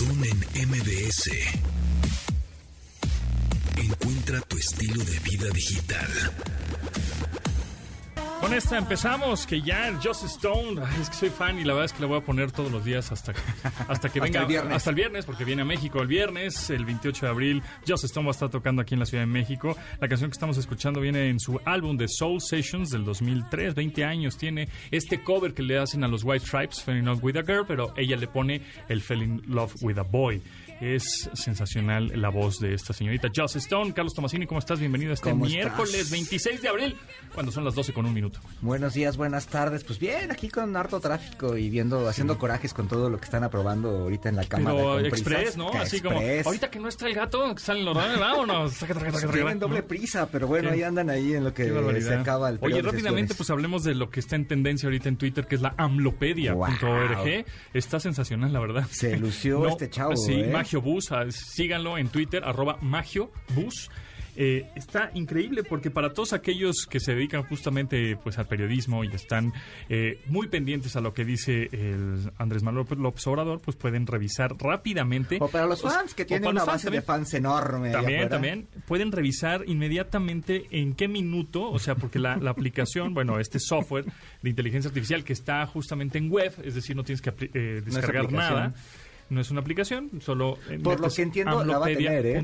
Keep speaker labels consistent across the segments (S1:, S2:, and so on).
S1: Pontón en MBS. Encuentra tu estilo de vida digital.
S2: Con esta empezamos, que ya el Just Stone, ay, es que soy fan y la verdad es que la voy a poner todos los días hasta, hasta que venga,
S3: el viernes.
S2: hasta el viernes, porque viene a México el viernes, el 28 de abril. Just Stone va a estar tocando aquí en la Ciudad de México. La canción que estamos escuchando viene en su álbum de Soul Sessions del 2003, 20 años tiene este cover que le hacen a los White Stripes, Fell in Love with a Girl, pero ella le pone el Fell in Love with a Boy. Es sensacional la voz de esta señorita Just Stone. Carlos Tomasini, ¿cómo estás? Bienvenido a este
S3: ¿Cómo
S2: miércoles
S3: estás?
S2: 26 de abril, cuando son las 12 con un minuto.
S3: Buenos días, buenas tardes. Pues bien, aquí con harto tráfico y viendo, haciendo corajes con todo lo que están aprobando ahorita en la Cámara.
S2: Pero
S3: con
S2: express,
S3: prisas.
S2: ¿no? Así como,
S3: express.
S2: ahorita que no está el gato, que salen los vámonos. Saca,
S3: Tienen
S2: ¿no?
S3: doble prisa, pero bueno,
S2: Qué-
S3: ahí andan ahí en lo que se acaba el
S2: Oye, rápidamente, pues hablemos de lo que está en tendencia ahorita en Twitter, que es la amlopedia.org.
S3: Wow.
S2: Está sensacional, la verdad.
S3: Se lució este chavo,
S2: Sí,
S3: ¿eh?
S2: Magio Bus, ah, síganlo en Twitter, arroba Magio Bus. Eh, está increíble porque para todos aquellos que se dedican justamente pues al periodismo y están eh, muy pendientes a lo que dice el Andrés Manuel López Obrador, pues pueden revisar rápidamente.
S3: O para los fans, que tienen una base
S2: también.
S3: de fans enorme.
S2: También, también. Pueden revisar inmediatamente en qué minuto, o sea, porque la, la aplicación, bueno, este software de inteligencia artificial que está justamente en web, es decir, no tienes que eh, descargar nada. No es una aplicación, solo
S3: Por lo
S2: metes
S3: que entiendo, la va a tener, ¿eh?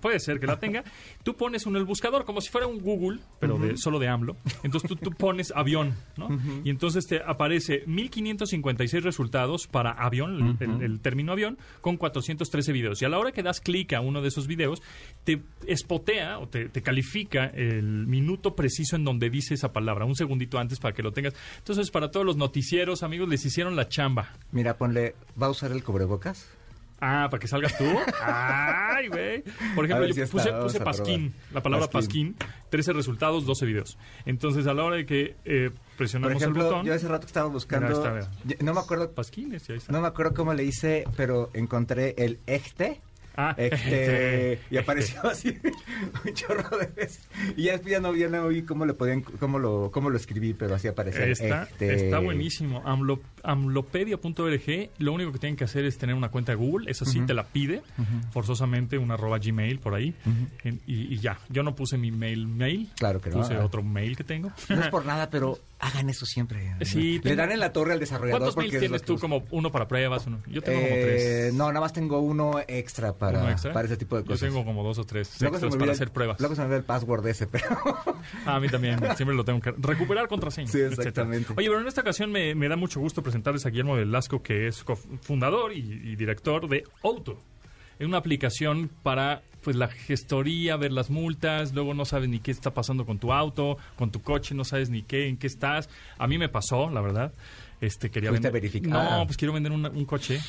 S2: puede ser que la tenga. Tú pones en el buscador como si fuera un Google, pero de, solo de AMLO. Entonces tú, tú pones avión, ¿no? Y entonces te aparece 1556 resultados para avión, el, el- el término avión, con 413 videos. Y a la hora que das clic a uno de esos videos, te espotea o te, te califica el minuto preciso en donde dice esa palabra, un segundito antes para que lo tengas. Entonces, para todos los noticieros, amigos, les hicieron la chamba.
S3: Mira, ponle, ¿va a usar el cubrebocas?
S2: Ah, para que salgas tú. Ay, güey. Por ejemplo, yo puse, puse pasquín, la palabra pasquín.
S3: Pasquín.
S2: 13 resultados, 12 videos. Entonces, a la hora de que eh,
S3: Por
S2: presionamos el botón,
S3: yo hace rato estaba buscando...
S2: Mira, está,
S3: no me acuerdo
S2: pasquines, y ahí está.
S3: No me acuerdo cómo le hice, pero encontré el este.
S2: Ah,
S3: Este, y apareció así un chorro de veces. Y ya después ya no, ya no vi cómo le podían, cómo lo, cómo lo escribí, pero así aparecía. el
S2: Está, está buenísimo. Amlo- amlopedia.org. Lo único que tienen que hacer es tener una cuenta de Google. Eso sí, te la pide forzosamente, un arroba Gmail por ahí. En- y, y ya. Yo no puse mi mail mail.
S3: Claro que no.
S2: Puse otro mail que tengo.
S3: No es por nada, pero hagan eso siempre.
S2: Sí,
S3: Le
S2: tengo-
S3: dan en la torre al desarrollador.
S2: ¿Cuántos mails
S3: es
S2: tienes tú? Como uno para pruebas, uno. Yo tengo como
S3: Eh,
S2: tres.
S3: No, nada más tengo uno extra para,
S2: ¿Uno extra?
S3: para ese tipo de cosas.
S2: Yo tengo como dos o tres
S3: Luego
S2: extras para
S3: el-
S2: hacer pruebas.
S3: Luego se me olvida el password ese, pero...
S2: Ah, a mí también, siempre lo tengo que recuperar contraseña.
S3: Sí,
S2: etcétera.
S3: exactamente.
S2: Oye, pero en esta ocasión me, me da mucho gusto presentarles a Guillermo Velasco, que es fundador y, y director de Auto. Es una aplicación para pues la gestoría, ver las multas, luego no sabes ni qué está pasando con tu auto, con tu coche, no sabes ni qué, en qué estás. A mí me pasó, la verdad. Este quería vender.
S3: verificar.
S2: No, pues quiero vender una- un coche.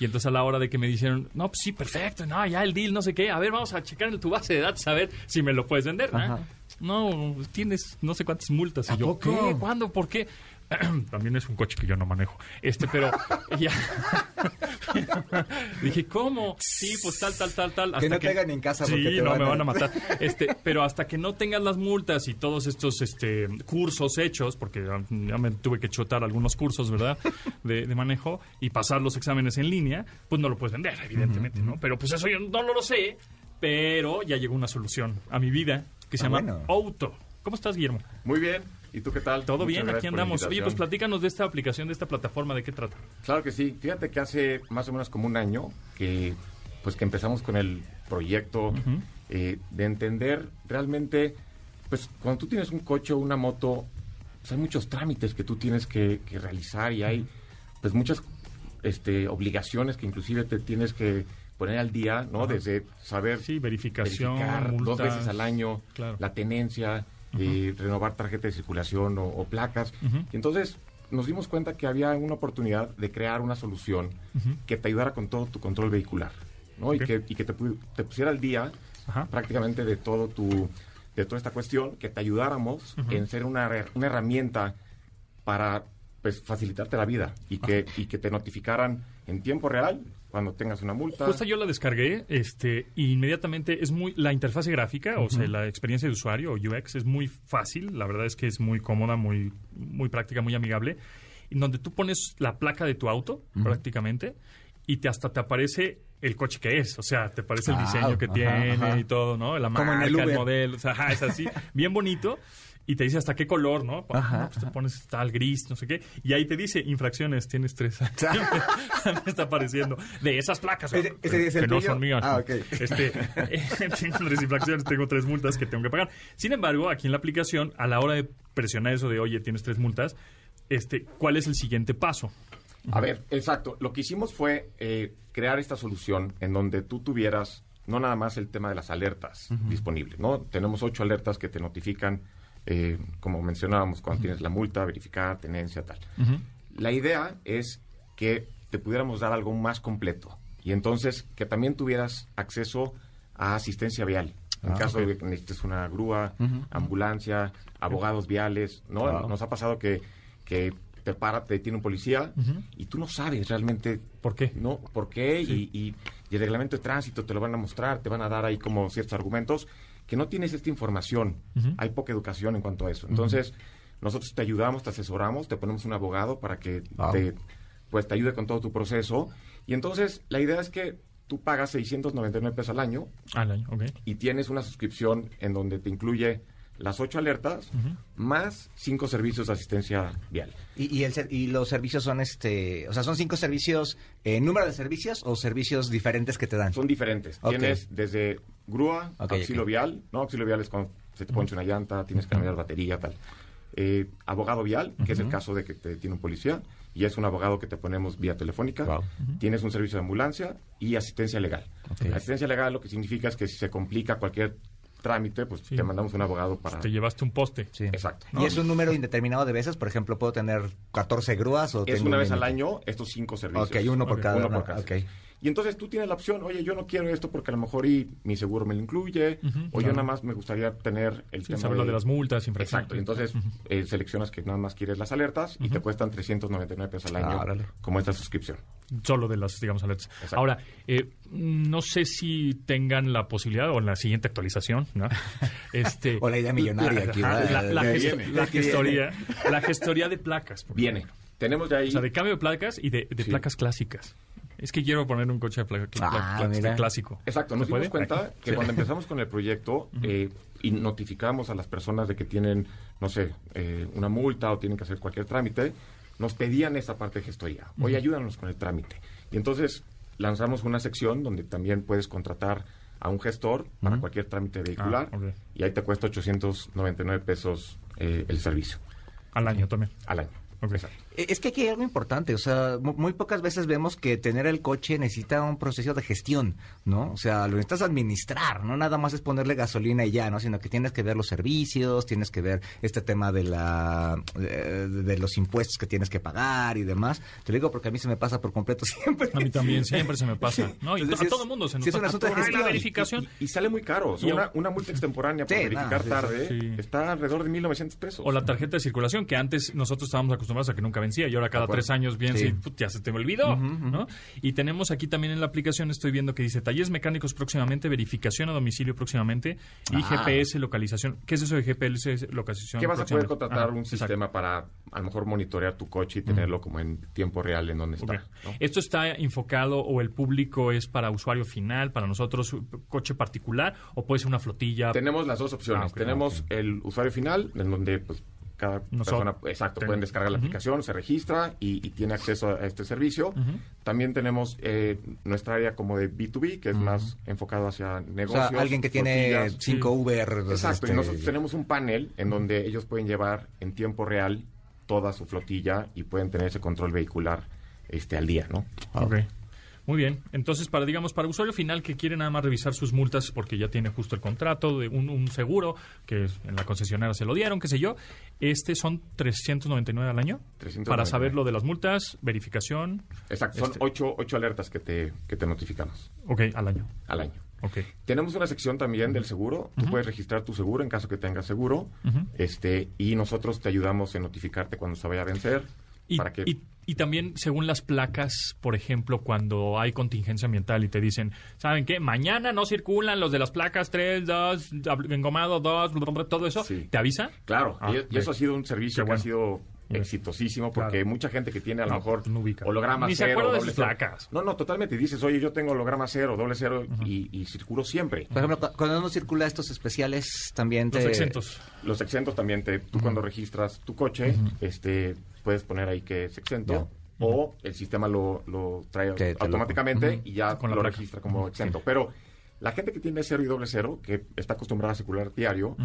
S2: Y entonces a la hora de que me dijeron, no, pues sí, perfecto, no, ya el deal, no sé qué, a ver, vamos a checar en tu base de datos a ver si me lo puedes vender. ¿no? Tienes no sé cuántas multas. Y
S3: ¿A
S2: yo,
S3: poco?
S2: ¿qué? ¿Cuándo? ¿Por qué? También es un coche que yo no manejo. Este, pero ya. Dije, ¿cómo? Sí, pues tal, tal, tal, tal.
S3: Que no te hagan en casa
S2: Sí,
S3: porque te
S2: no,
S3: van
S2: me
S3: a-
S2: van a matar. Este, pero hasta que no tengas las multas y todos estos este, cursos hechos, porque ya ya me tuve que chotar algunos cursos, ¿verdad? De, de manejo y pasar los exámenes en línea, pues no lo puedes vender, evidentemente, ¿no? Pero pues eso yo no lo sé, pero ya llegó una solución a mi vida que se
S3: Ah,
S2: llama
S3: bueno.
S2: Auto. ¿Cómo estás, Guillermo?
S4: Muy bien. ¿Y tú qué tal?
S2: Todo
S4: Muchas
S2: bien, aquí andamos. Oye, pues platícanos de esta aplicación, de esta plataforma, ¿de qué trata?
S4: Claro que sí. Fíjate que hace más o menos como un año que pues que empezamos con el proyecto eh, de entender realmente, pues cuando tú tienes un coche o una moto, pues hay muchos trámites que tú tienes que, que realizar y hay pues muchas este, obligaciones que inclusive te tienes que poner al día, ¿no?
S2: Ajá.
S4: Desde saber
S2: Sí, verificación,
S4: verificar dos veces al año
S2: Claro.
S4: la tenencia, eh, renovar tarjeta de circulación o, o placas. Y entonces nos dimos cuenta que había una oportunidad de crear una solución que te ayudara con todo tu control vehicular, ¿no? Y que, y que te, pu- te pusiera al día
S2: Ajá.
S4: prácticamente de todo tu de toda esta cuestión, que te ayudáramos en ser una, una herramienta para pues facilitarte la vida y que, y que te notificaran en tiempo real cuando tengas una multa.
S2: Justo yo la descargué, este, y inmediatamente es muy, la interfase gráfica, o sea, la experiencia de usuario o UX es muy fácil, la verdad es que es muy cómoda, muy, muy práctica, muy amigable, en donde tú pones la placa de tu auto, prácticamente, y te hasta te aparece el coche que es, o sea, te aparece el
S3: Ah,
S2: diseño que
S3: ajá,
S2: tiene
S3: ajá.
S2: y todo, ¿no? La
S3: Como en
S2: marca,
S3: el
S2: modelo, o sea, ajá, es así, bien bonito. Y te dice hasta qué color, ¿no?
S3: Ajá,
S2: No, pues te pones tal gris, no sé qué. Y ahí te dice infracciones, tienes tres. Me está apareciendo. De esas placas.
S3: Ese-
S2: ¿no?
S3: ese es el
S2: que no son mías.
S3: Ah, ok.
S2: Este, tengo tres infracciones, tengo tres multas que tengo que pagar. Sin embargo, aquí en la aplicación, a la hora de presionar eso de, oye, tienes tres multas, este, ¿cuál es el siguiente paso?
S4: A ver, exacto. Lo que hicimos fue eh, crear esta solución en donde tú tuvieras no nada más el tema de las alertas disponibles, ¿no? Tenemos ocho alertas que te notifican, eh, como mencionábamos, cuando tienes la multa, verificar, tenencia, tal. La idea es que te pudiéramos dar algo más completo y entonces que también tuvieras acceso a asistencia vial. En
S3: Ah,
S4: caso de que necesites una grúa, ambulancia, abogados viales, ¿no?
S3: Wow.
S4: Nos ha pasado que, que te para, te detiene un policía y tú no sabes realmente
S2: ¿Por qué?
S4: no por qué
S2: Sí.
S4: y, y- y el reglamento de tránsito te lo van a mostrar, te van a dar ahí como ciertos argumentos que no tienes esta información. Hay poca educación en cuanto a eso. Entonces, nosotros te ayudamos, te asesoramos, te ponemos un abogado para que
S3: Wow.
S4: te, pues, te ayude con todo tu proceso. Y entonces, la idea es que tú pagas 699 pesos al año
S2: Al año, ok.
S4: y tienes una suscripción en donde te incluye las ocho alertas más cinco servicios de asistencia vial.
S3: Y, y, el ser- y los servicios son, este, o sea, son cinco servicios, eh, número de servicios o servicios diferentes que te dan.
S4: Son diferentes. Tienes desde grúa,
S3: Ok,
S4: auxilio vial, ¿no? Auxilio vial es cuando se te ponche una llanta, tienes que cambiar batería, tal. Eh, abogado vial, que es el caso de que te tiene un policía, y es un abogado que te ponemos vía telefónica.
S3: Wow.
S4: Tienes un servicio de ambulancia y asistencia legal. Asistencia legal lo que significa es que si se complica cualquier trámite, pues
S2: Sí.
S4: te mandamos un abogado para...
S2: Te llevaste un poste.
S3: Sí.
S4: Exacto.
S3: ¿Y es un número indeterminado de veces? Por ejemplo, ¿puedo tener 14 grúas o
S4: Es
S3: tengo
S4: una
S3: un
S4: vez al año estos cinco servicios.
S3: Ok, uno por
S2: Ok,
S3: cada
S4: uno
S3: uno.
S4: por cada.
S3: Ok.
S4: Y entonces tú tienes la opción, oye, yo no quiero esto porque a lo mejor y mi seguro me lo incluye, o yo nada más me gustaría tener el
S2: Sí,
S4: tema
S2: saber lo de las multas, infracciones.
S4: Exacto, y entonces eh, seleccionas que nada más quieres las alertas y te cuestan 399 pesos al año
S3: Ah,
S4: como esta suscripción.
S2: Solo de las, digamos, alertas.
S4: Exacto.
S2: Ahora, eh, no sé si tengan la posibilidad, o en la siguiente actualización, ¿no? Este,
S3: O la idea millonaria
S2: la,
S3: aquí,
S2: la, gesto- gestoría, la gestoría de placas.
S4: Viene. Tenemos ya ahí...
S2: O sea, de cambio de placas y de, de
S4: Sí.
S2: placas clásicas. Es que quiero poner un coche de placa, cl-
S3: Ah,
S2: cl-
S3: mira.
S2: clásico.
S4: Exacto, nos
S2: ¿Se
S4: dimos
S2: puede?
S4: cuenta que
S2: Sí.
S4: cuando empezamos con el proyecto eh, y notificamos a las personas de que tienen, no sé, eh, una multa o tienen que hacer cualquier trámite, nos pedían esa parte de gestoría. Oye, ayúdanos con el trámite. Y entonces lanzamos una sección donde también puedes contratar a un gestor para cualquier trámite vehicular
S2: Ah, ok.
S4: y ahí te cuesta 899 pesos eh, el servicio
S2: Al año también.
S4: al año.
S2: Ok.
S4: Exacto.
S3: Eh, Es que aquí hay algo importante, o sea, mu- muy pocas veces vemos que tener el coche necesita un proceso de gestión, ¿no? O sea, lo necesitas administrar, no nada más es ponerle gasolina y ya, ¿no? Sino que tienes que ver los servicios, tienes que ver este tema de la de, de los impuestos que tienes que pagar y demás. Te lo digo porque a mí se me pasa por completo siempre.
S2: A mí también, siempre se me pasa. ¿no? Y
S3: Entonces,
S2: to- a
S3: es-
S2: todo el mundo se nos
S3: sí es un
S2: pasa.
S3: asunto de
S2: Ay, la
S3: gestión.
S2: verificación.
S4: Y, y sale muy caro. O sea, una, una multa extemporánea por
S3: Sí,
S4: verificar
S3: no, sí,
S4: tarde
S2: sí.
S4: está alrededor de 1.900 pesos.
S2: O la tarjeta de circulación, que antes nosotros estábamos acostumbrados a que nunca vencía y ahora cada tres años bien,
S3: Sí.
S2: put, ya se te olvidó. Y tenemos aquí también en la aplicación, estoy viendo que dice talleres mecánicos próximamente, verificación a domicilio próximamente y
S4: Ah.
S2: GPS localización. ¿Qué es eso de GPS localización?
S4: ¿Qué vas a poder contratar
S2: Ah,
S4: un
S2: exacto.
S4: sistema para a lo mejor monitorear tu coche y tenerlo como en tiempo real en donde está? ¿no?
S2: ¿Esto está enfocado o el público es para usuario final, para nosotros coche particular o puede ser una flotilla?
S4: Tenemos las dos opciones.
S2: Ah,
S4: Tenemos el usuario final, en donde pues cada
S2: Nosotros-
S4: persona, exacto,
S2: Ten-
S4: pueden descargar la aplicación, se registra y, y tiene acceso a este servicio. También tenemos eh, nuestra área como de B2B, que es más enfocado hacia
S3: O
S4: negocios.
S3: sea, alguien que tiene
S4: flotillas.
S3: 5 Uber.
S4: Exacto,
S3: este,
S4: y nosotros tenemos un panel en donde ellos pueden llevar en tiempo real toda su flotilla y pueden tener ese control vehicular este al día, ¿no?
S2: Ok. Muy bien. Entonces, para digamos, para usuario final que quiere nada más revisar sus multas porque ya tiene justo el contrato de un, un seguro que en la concesionaria se lo dieron, qué sé yo, este son 399 al año
S4: 399.
S2: para saber lo de las multas, verificación,
S4: Exacto, son
S2: Este-
S4: ocho, ocho alertas que te, que te notificamos
S2: ok, al año.
S4: al año.
S2: Ok.
S4: Tenemos una sección también del seguro. Tú puedes registrar tu seguro en caso que tengas seguro. Este Y nosotros te ayudamos en notificarte cuando se vaya a vencer.
S2: Y,
S4: para que
S2: y- y también, según las placas, por ejemplo, cuando hay contingencia ambiental y te dicen, ¿saben qué? Mañana no circulan los de las placas 3, 2, engomado 2, todo eso,
S4: Sí.
S2: ¿te avisa?
S4: Claro,
S2: Ah,
S4: y, eso ha sido un servicio
S2: Qué
S4: que ha
S2: bueno.
S4: Sido exitosísimo porque
S2: Claro.
S4: mucha gente que tiene a lo
S2: No,
S4: mejor
S2: no
S4: holograma
S2: Ni se
S4: cero,
S2: de
S4: doble
S2: placas.
S4: No, no, totalmente. Dices, oye, yo tengo holograma cero, doble cero y, y circulo siempre.
S3: Por ejemplo, cu- cuando uno circula estos especiales, también te...
S2: Los exentos.
S4: Los exentos también, te, tú cuando registras tu coche, este, puedes poner ahí que es exento. O el sistema lo, lo trae
S3: Que te lo-
S4: automáticamente y ya
S2: Con
S4: lo
S2: placa.
S4: registra como exento. Pero la gente que tiene cero y doble cero, que está acostumbrada a circular diario,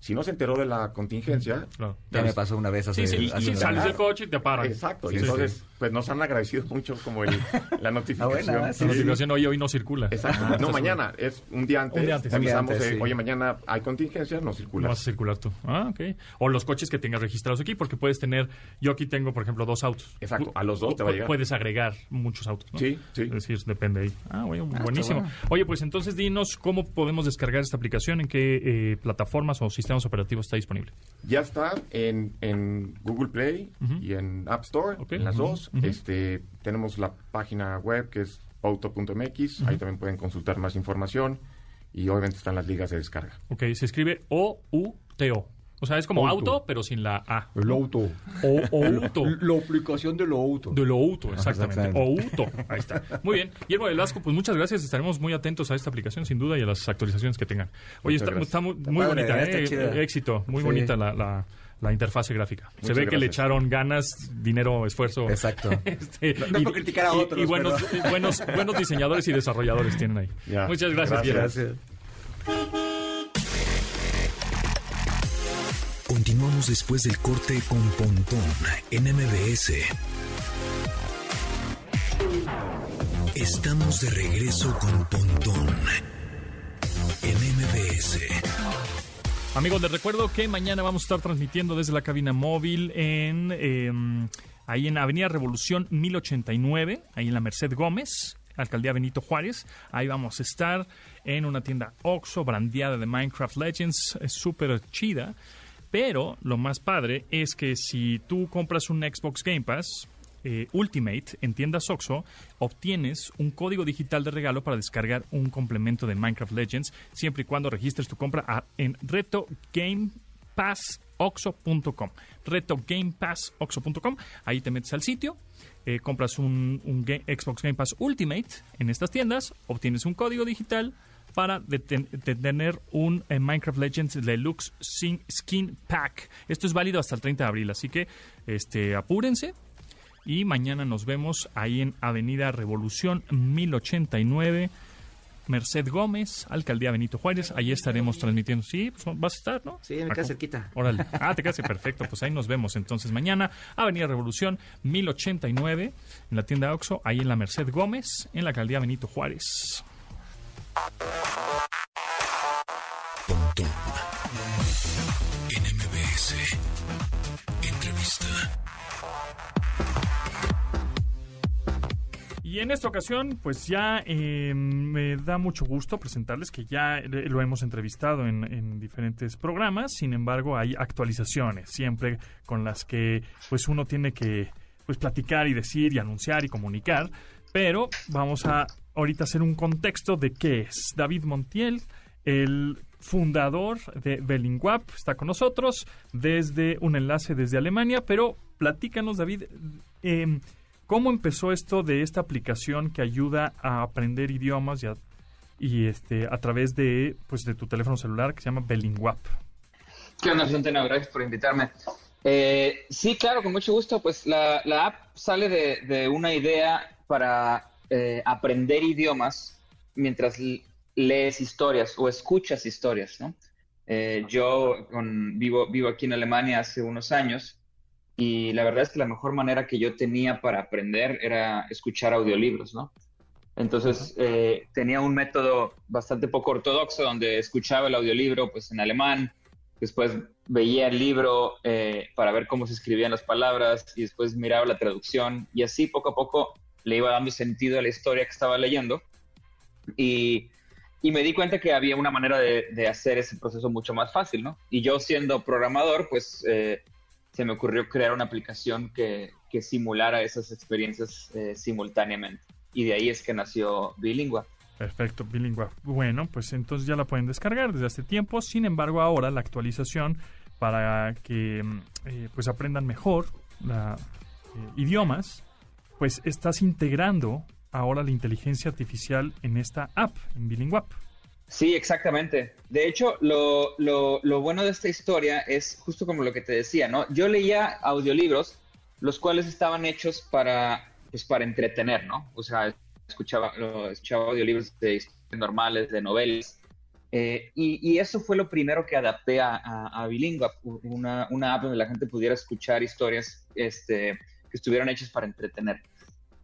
S4: si no se enteró de la contingencia,
S2: Claro.
S3: Ya me pasó una vez hace...
S2: Sí, sí,
S3: hace un
S2: sales del coche y te paran.
S4: Exacto,
S2: Sí,
S4: y entonces,
S2: sí.
S4: pues nos han agradecido mucho como el, la notificación.
S3: Ah, buena, sí,
S2: La notificación, oye, hoy no circula.
S4: Exacto.
S2: Ah,
S4: no, mañana, es un día antes.
S2: Un día antes.
S4: te avisamos
S3: antes,
S4: oye, mañana hay contingencia, no
S2: No
S4: circula.
S2: vas a circular tú. Ah, ok. O los coches que tengas registrados aquí, porque puedes tener. Yo aquí tengo, por ejemplo, dos autos.
S4: Exacto, a los dos te va a llegar.
S2: Puedes agregar muchos autos. ¿no?
S4: Sí, sí.
S2: Es decir, depende ahí. Ah, bueno,
S3: Ah,
S2: buenísimo.
S3: bueno.
S2: Oye, pues entonces dinos cómo podemos descargar esta aplicación, en qué eh, plataformas o sistemas operativos está disponible.
S4: Ya está en, en Google Play y en App Store, en las dos. este, tenemos la página web que es auto.mx, ahí también pueden consultar más información y obviamente están las ligas de descarga.
S2: Ok, se escribe O-U-T-O. O sea, es como
S3: Auto.
S2: auto, pero sin la A.
S3: El auto.
S2: O Outo.
S3: La aplicación del auto.
S2: De lo auto, exactamente.
S3: exactamente.
S2: Outo. Ahí está. Muy bien. Guillermo Velasco, pues muchas gracias. Estaremos muy atentos a esta aplicación, sin duda, y a las actualizaciones que tengan. Oye, está, muy, muy
S3: padre,
S2: bonita, ¿eh?
S3: chida.
S2: Éxito. Muy
S3: Sí.
S2: bonita la, la, la interfase gráfica. Se ve que le echaron ganas, dinero, esfuerzo.
S3: Exacto.
S2: Este,
S3: No- no es por criticar a
S2: y-
S3: otros,
S2: Y, buenos, y buenos, buenos diseñadores y desarrolladores tienen ahí.
S4: Ya.
S2: Muchas gracias,
S4: Gracias.
S1: Después del corte con Pontón en MBS. Estamos de regreso con Pontón en MBS.
S2: Amigos, les recuerdo que mañana vamos a estar transmitiendo desde la cabina móvil en eh, ahí en Avenida Revolución 1089, ahí en la Merced Gómez, Alcaldía Benito Juárez. Ahí vamos a estar en una tienda Oxxo, brandeada de Minecraft Legends, súper chida. Pero lo más padre es que si tú compras un Xbox Game Pass, eh, Ultimate en tiendas Oxxo, obtienes un código digital de regalo para descargar un complemento de Minecraft Legends, siempre y cuando registres tu compra en retogamepassoxo.com. Retogamepassoxo.com. Ahí te metes al sitio, eh, compras un, Xbox Game Pass Ultimate en estas tiendas, obtienes un código digital para de tener un eh, Minecraft Legends Deluxe Sin- Skin Pack. Esto es válido hasta el 30 de abril, así que este, apúrense. Y mañana nos vemos ahí en Avenida Revolución 1089, Merced Gómez, Alcaldía Benito Juárez. Ahí estaremos transmitiendo. Sí, pues vas a estar, ¿no?
S3: Sí, me queda
S2: Acá.
S3: cerquita.
S2: Órale. Ah, te quedas perfecto. Pues ahí nos vemos entonces mañana. Avenida Revolución 1089, en la tienda Oxxo, ahí en la Merced Gómez, en la Alcaldía Benito Juárez. Y en esta ocasión, pues ya eh, me da mucho gusto presentarles que ya lo hemos entrevistado en, en diferentes programas. Sin embargo, hay actualizaciones siempre con las que pues uno tiene que pues platicar y decir y anunciar y comunicar. Pero vamos a ahorita hacer un contexto de qué es David Montiel, el fundador de Belinguap, está con nosotros desde un enlace desde Alemania. Pero platícanos, David. em, ¿Cómo empezó esto de esta aplicación que ayuda a aprender idiomas y, a, este, a través de, pues, de tu teléfono celular que se llama Belinguap?
S5: ¿Qué onda, Centeno? Gracias por invitarme. Eh, sí, claro, con mucho gusto. Pues la, app sale de una idea para eh, aprender idiomas mientras lees historias o escuchas historias, ¿no? Eh, yo con- vivo, vivo aquí en Alemania hace unos años y la verdad es que la mejor manera que yo tenía para aprender era escuchar audiolibros, ¿no? Entonces eh, tenía un método bastante poco ortodoxo donde escuchaba el audiolibro pues en alemán, después veía el libro eh, para ver cómo se escribían las palabras y después miraba la traducción y así poco a poco le iba dando sentido a la historia que estaba leyendo y, y me di cuenta que había una manera de, de hacer ese proceso mucho más fácil, ¿no? Y yo siendo programador, pues eh, se me ocurrió crear una aplicación que, que simulara esas experiencias eh, simultáneamente. Y de ahí es que nació Bilingua.
S2: Perfecto, Bilingüe. Bueno, pues entonces ya la pueden descargar desde hace tiempo. Sin embargo, ahora la actualización para que mm, eh, pues aprendan mejor la, idiomas, pues estás integrando ahora la inteligencia artificial en esta app, en Bilingüe App.
S5: Sí, exactamente. De hecho, lo, lo, bueno de esta historia es justo como lo que te decía, ¿no? Yo leía audiolibros, los cuales estaban hechos para, pues, para entretener, ¿no? O sea, escuchaba, audiolibros de historias normales, de novelas. Eh, y, y, eso fue lo primero que adapté a, a, una, una, app donde la gente pudiera escuchar historias este, que estuvieran hechas para entretener.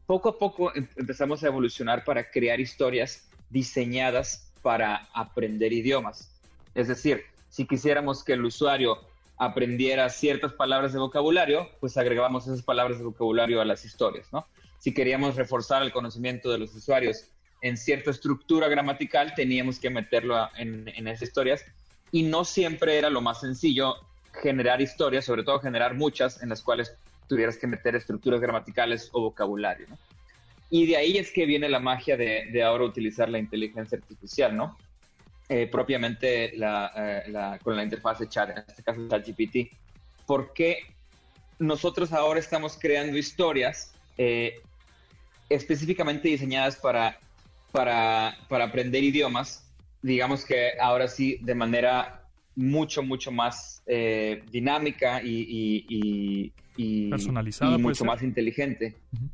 S5: Poco a poco em, empezamos a evolucionar para crear historias diseñadas para aprender idiomas. Es decir, si quisiéramos que el usuario aprendiera ciertas palabras de vocabulario, pues agregábamos esas palabras de vocabulario a las historias, ¿no? Si queríamos reforzar el conocimiento de los usuarios en cierta estructura gramatical, teníamos que meterlo en, en esas historias y no siempre era lo más sencillo generar historias, sobre todo generar muchas en las cuales tuvieras que meter estructuras gramaticales o vocabulario, ¿no? Y de ahí es que viene la magia de, de ahora utilizar la inteligencia artificial, ¿no? Eh, propiamente la, eh, la, con la interfaz de chat, en este caso ChatGPT. Porque nosotros ahora estamos creando historias eh, específicamente diseñadas para, para, para aprender idiomas, digamos que ahora sí de manera mucho, mucho más eh, dinámica y, y, y, y
S2: personalizada,
S5: y mucho más inteligente. Uh -huh.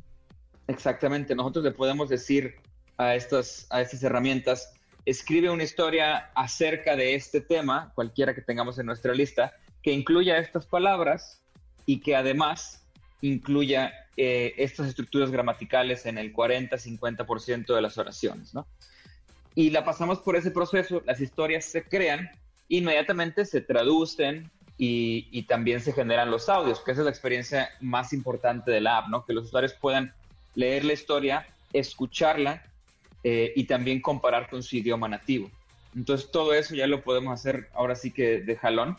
S5: Exactamente, nosotros le podemos decir a estas, a estas herramientas, escribe una historia acerca de este tema, cualquiera que tengamos en nuestra lista, que incluya estas palabras y que además incluya eh, estas estructuras gramaticales en el 40-50% de las oraciones, ¿no? Y la pasamos por ese proceso, las historias se crean, inmediatamente se traducen y, también se generan los audios, que esa es la experiencia más importante de la app, ¿no? Que los usuarios puedan leer la historia, escucharla eh, y también comparar con su idioma nativo. Entonces todo eso ya lo podemos hacer ahora sí que de jalón.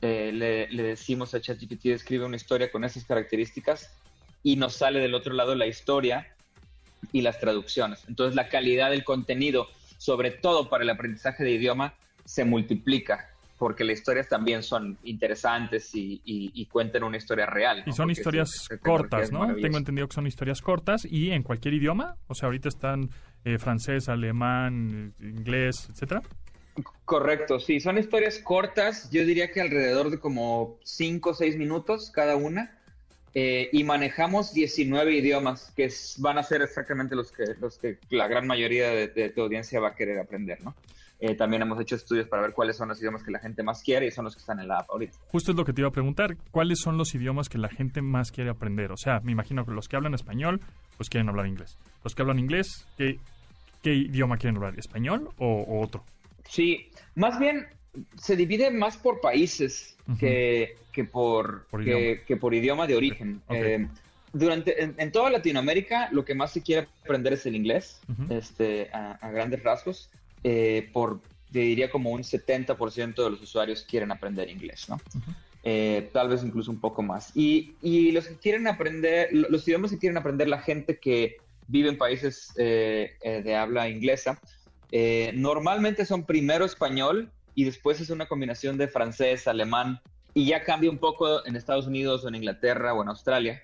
S5: Eh, le, le, decimos a ChatGPT escribe una historia con esas características y nos sale del otro lado la historia y las traducciones. Entonces la calidad del contenido, sobre todo para el aprendizaje de idioma, se multiplica porque las historias también son interesantes y, y, y cuentan una historia real.
S2: ¿no? Y son porque historias cortas, ¿no? Tengo entendido que son historias cortas y en cualquier idioma. O sea, ahorita están eh, francés, alemán, inglés, etcétera.
S5: Correcto, sí, son historias cortas, yo diría que alrededor de como 5 o 6 minutos cada una. Eh, y manejamos 19 idiomas que es, van a ser exactamente los que, los que la gran mayoría de, de tu audiencia va a querer aprender, ¿no? Eh, también hemos hecho estudios para ver cuáles son los idiomas que la gente más quiere y son los que están en la app ahorita.
S2: Justo es lo que te iba a preguntar, ¿cuáles son los idiomas que la gente más quiere aprender? O sea, me imagino que los que hablan español, pues quieren hablar inglés. Los que hablan inglés, ¿qué, qué idioma quieren hablar? ¿Español o, o, otro?
S5: Sí, más bien se divide más por países uh -huh. que, que, por, por que, por idioma de origen. Okay. Eh, durante, en, en, toda Latinoamérica lo que más se quiere aprender es el inglés, uh -huh. este, a, a grandes rasgos eh, por, te diría como un 70% de los usuarios quieren aprender inglés, ¿no? Uh -huh. eh, tal vez incluso un poco más. Y, y, los que quieren aprender, los idiomas que quieren aprender la gente que vive en países eh, eh de habla inglesa, normalmente son primero español y después es una combinación de francés, alemán, y ya cambia un poco en Estados Unidos o en Inglaterra o en Australia,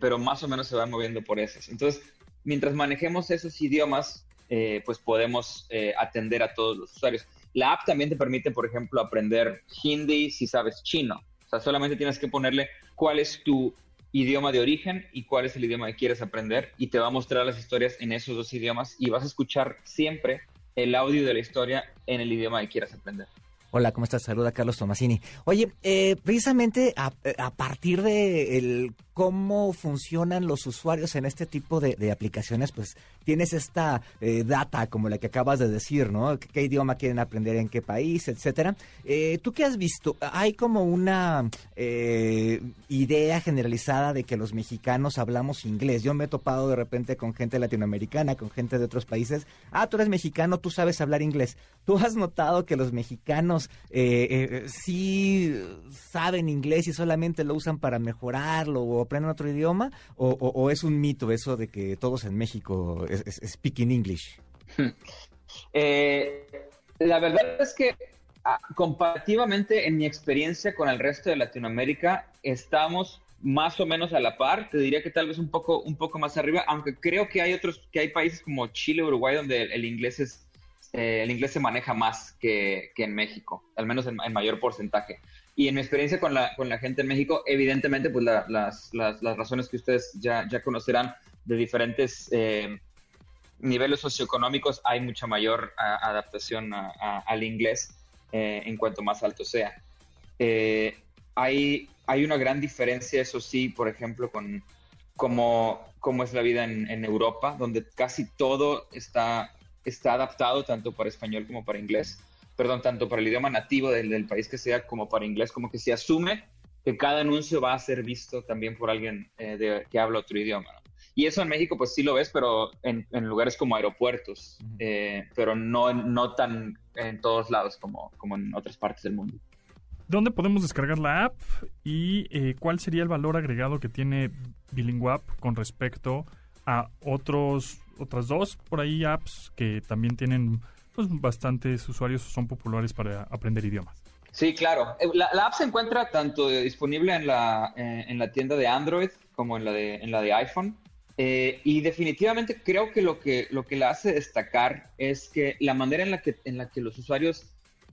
S5: pero más o menos se va moviendo por esos. Entonces, mientras manejemos esos idiomas, eh, pues podemos eh, atender a todos los usuarios. La app también te permite, por ejemplo, aprender hindi si sabes chino. O sea, solamente tienes que ponerle cuál es tu idioma de origen y cuál es el idioma que quieres aprender y te va a mostrar las historias en esos dos idiomas y vas a escuchar siempre el audio de la historia en el idioma que quieras aprender.
S3: Hola, ¿cómo estás? Saluda Carlos Tomasini. Oye, eh, precisamente a, partir de el cómo funcionan los usuarios en este tipo de, aplicaciones, pues tienes esta eh, data como la que acabas de decir, ¿no? ¿Qué, idioma quieren aprender en qué país, etcétera? Eh, ¿Tú qué has visto? Hay como una eh, idea generalizada de que los mexicanos hablamos inglés. Yo me he topado de repente con gente latinoamericana, con gente de otros países. Ah, tú eres mexicano, tú sabes hablar inglés. ¿Tú has notado que los mexicanos eh, sí saben inglés y solamente lo usan para mejorarlo o aprenden otro idioma? ¿O, o, o es un mito eso de que todos en México es, es, speaking English?
S5: Eh, la verdad es que ah, comparativamente en mi experiencia con el resto de Latinoamérica, estamos más o menos a la par, te diría que tal vez un poco, un poco más arriba, aunque creo que hay otros, que hay países como Chile, Uruguay, donde el, inglés es, eh, el inglés se maneja más que, que en México, al menos en, mayor porcentaje. Y en mi experiencia con la, con la gente en México, evidentemente, pues las, las, las, razones que ustedes ya, ya conocerán de diferentes eh, niveles socioeconómicos, hay mucha mayor adaptación al inglés eh, en cuanto más alto sea. hay hay una gran diferencia, eso sí, por ejemplo, con cómo, cómo es la vida en, Europa, donde casi todo está, está adaptado tanto para español como para inglés, perdón, tanto para el idioma nativo del, país que sea como para inglés, como que se asume que cada anuncio va a ser visto también por alguien eh, que habla otro idioma. Y eso en México pues sí lo ves, pero en, lugares como aeropuertos, eh, pero no, no tan en todos lados como, como en otras partes del mundo.
S2: ¿Dónde podemos descargar la app y eh, cuál sería el valor agregado que tiene Bilingwap con respecto a otros otras dos por ahí apps que también tienen pues bastantes usuarios son populares para aprender idiomas?
S5: Sí, claro. Eh, la, app se encuentra tanto disponible en la, eh, en la tienda de Android como en la de, en la de iPhone. y definitivamente creo que lo, que lo que la hace destacar es que la manera en la que, en la que los usuarios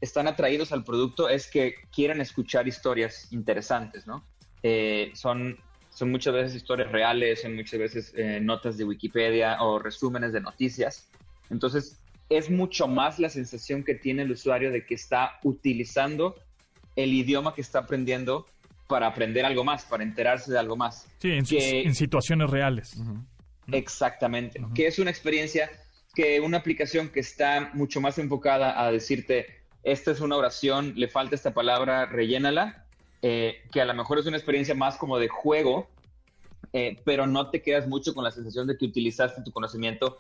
S5: están atraídos al producto es que quieren escuchar historias interesantes, ¿no? Eh, son, son muchas veces historias reales, son muchas veces eh, notas de Wikipedia o resúmenes de noticias. Entonces, es mucho más la sensación que tiene el usuario de que está utilizando el idioma que está aprendiendo para aprender algo más, para enterarse de algo más.
S2: Sí, en, situaciones reales.
S5: Exactamente, que es una experiencia que una aplicación que está mucho más enfocada a decirte, esta es una oración, le falta esta palabra, rellénala, eh, que a lo mejor es una experiencia más como de juego, eh, pero no te quedas mucho con la sensación de que utilizaste tu conocimiento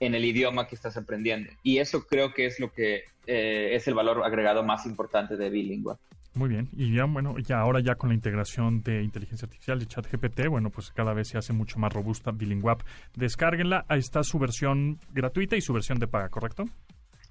S5: en el idioma que estás aprendiendo. Y eso creo que es lo que eh, es el valor agregado más importante de Bilingua.
S2: Muy bien, y ya bueno, ya ahora ya con la integración de inteligencia artificial de ChatGPT, bueno, pues cada vez se hace mucho más robusta Bilingwap. Descárguenla, ahí está su versión gratuita y su versión de paga, ¿correcto?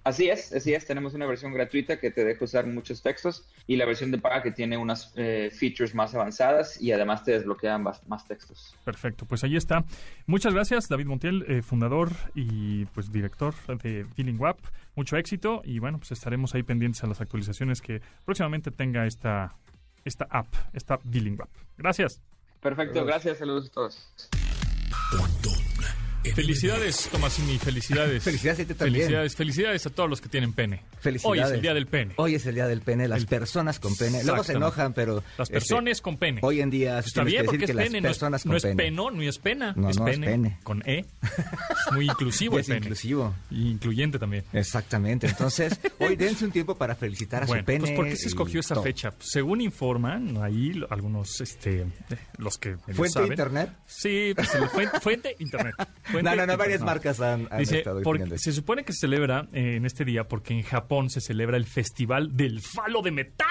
S5: Así es, así es. Tenemos una versión gratuita que te deja usar muchos textos y la versión de paga que tiene unas eh, features más avanzadas y además te desbloquean más, textos.
S2: Perfecto, pues ahí está. Muchas gracias, David Montiel, eh, fundador y pues director de Feeling Wap. Mucho éxito y bueno, pues estaremos ahí pendientes a las actualizaciones que próximamente tenga esta, esta app, esta Feeling Wap. Gracias.
S5: Perfecto, gracias, saludos a todos.
S2: Felicidades, Tomasini, felicidades.
S3: Felicidades a también.
S2: Felicidades, felicidades a todos los que tienen pene. Hoy es el día del pene.
S3: Hoy es el día del pene, las personas con pene. Luego se enojan, pero...
S2: Las este, personas con pene.
S3: Hoy en día
S2: Está bien, porque es pene,
S3: no es,
S2: no es peno, no es pena,
S3: no,
S2: es,
S3: no
S2: pene,
S3: es pene.
S2: Con E. Es muy inclusivo el
S3: es
S2: pene.
S3: inclusivo.
S2: Y incluyente también.
S3: Exactamente. Entonces, hoy dense un tiempo para felicitar a su pene.
S2: Pues ¿por qué se escogió esa fecha? Según informan ahí algunos, este, los que
S3: ¿Fuente internet?
S2: Sí, pues, fuente, fuente internet.
S3: No, no, no, varias marcas han,
S2: Dice, porque se supone que se celebra eh, en este día porque en Japón se celebra el Festival del Falo de Metal,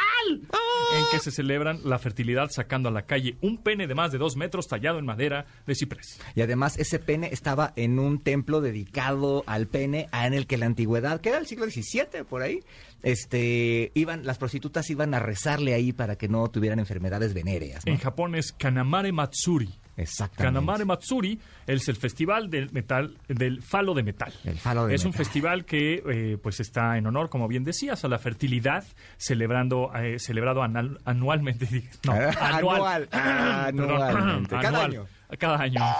S2: ¡Ah! en que se celebran la fertilidad sacando a la calle un pene de más de dos metros tallado en madera de ciprés.
S3: Y además ese pene estaba en un templo dedicado al pene, en el que la antigüedad, que era el siglo XVII por ahí, este, iban, las prostitutas iban a rezarle ahí para que no tuvieran enfermedades venéreas.
S2: En Japón es Kanamare Matsuri.
S3: Exactamente.
S2: Kanamare Matsuri es el festival del metal, del falo de metal.
S3: El falo de
S2: es
S3: un
S2: festival que eh, pues está en honor, como bien decías, a la fertilidad, celebrando, eh, celebrado anualmente.
S3: No, anual. anualmente. Cada año.
S2: Cada año.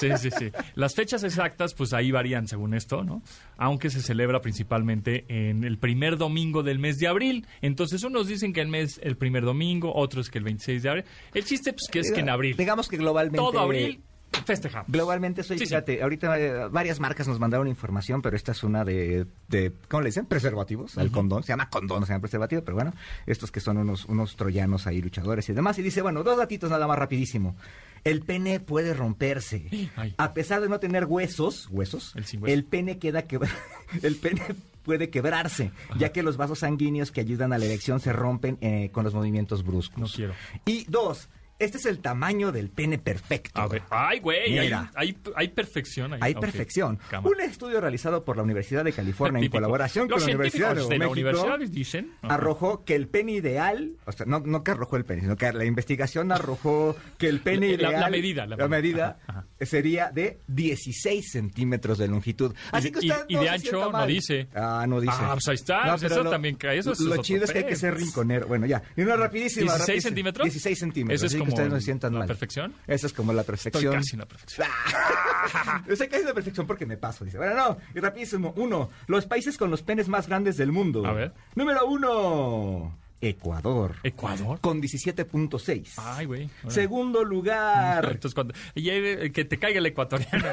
S2: Sí, sí, sí. Las fechas exactas, pues ahí varían según esto, ¿no? Aunque se celebra principalmente en el primer domingo del mes de abril. Entonces, unos dicen que el mes, el primer domingo, otros que el 26 de abril. El chiste, pues, que es que en abril.
S3: Digamos que globalmente.
S2: Todo abril festejamos.
S3: Globalmente soy, fíjate, ahorita eh, varias marcas nos mandaron información, pero esta es una de, de ¿cómo le dicen? Preservativos, el condón, se llama condón, se llama preservativo, pero bueno, estos que son unos, unos troyanos ahí, luchadores y demás, y dice, bueno, dos datitos nada más rapidísimo. El pene puede romperse. A pesar de no tener huesos, huesos, el, pene queda que el pene puede quebrarse, ya que los vasos sanguíneos que ayudan a la erección se rompen eh, con los movimientos bruscos.
S2: No quiero.
S3: Y dos, Este es el tamaño del pene perfecto.
S2: Ay, güey,
S3: Mira.
S2: hay, hay perfección ahí.
S3: Hay perfección. Un estudio realizado por la Universidad de California en colaboración
S2: Los
S3: con la Universidad de,
S2: de
S3: México
S2: universidad dicen.
S3: Arrojó que el pene ideal, o sea, no, no que arrojó el pene, sino que la investigación arrojó que el pene
S2: La- la-
S3: ideal...
S2: la medida, la medida. Ajá,
S3: sería de 16 centímetros de longitud. Así que
S2: y-
S3: usted
S2: y
S3: no
S2: de ancho no dice.
S3: Ah, no dice.
S2: Ah, pues ahí está, pues
S3: pero
S2: eso también cae, eso es
S3: Lo chido es que hay que ser rinconero. Bueno, ya. Y una rapidísima.
S2: 16
S3: rapidísima.
S2: centímetros.
S3: 16 centímetros.
S2: Eso es como
S3: ustedes no se sientan
S2: la
S3: mal.
S2: perfección.
S3: Esa es como la
S2: Estoy
S3: perfección.
S2: casi en la perfección.
S3: Yo sé que es la perfección porque me paso, dice. Bueno, no, y rapidísimo. Uno, los países con los penes más grandes del mundo.
S2: A ver.
S3: Número uno, Ecuador.
S2: ¿Ecuador?
S3: Con 17.6.
S2: Ay, güey.
S3: Segundo lugar.
S2: Entonces, cuando. Y que te caiga el ecuatoriano.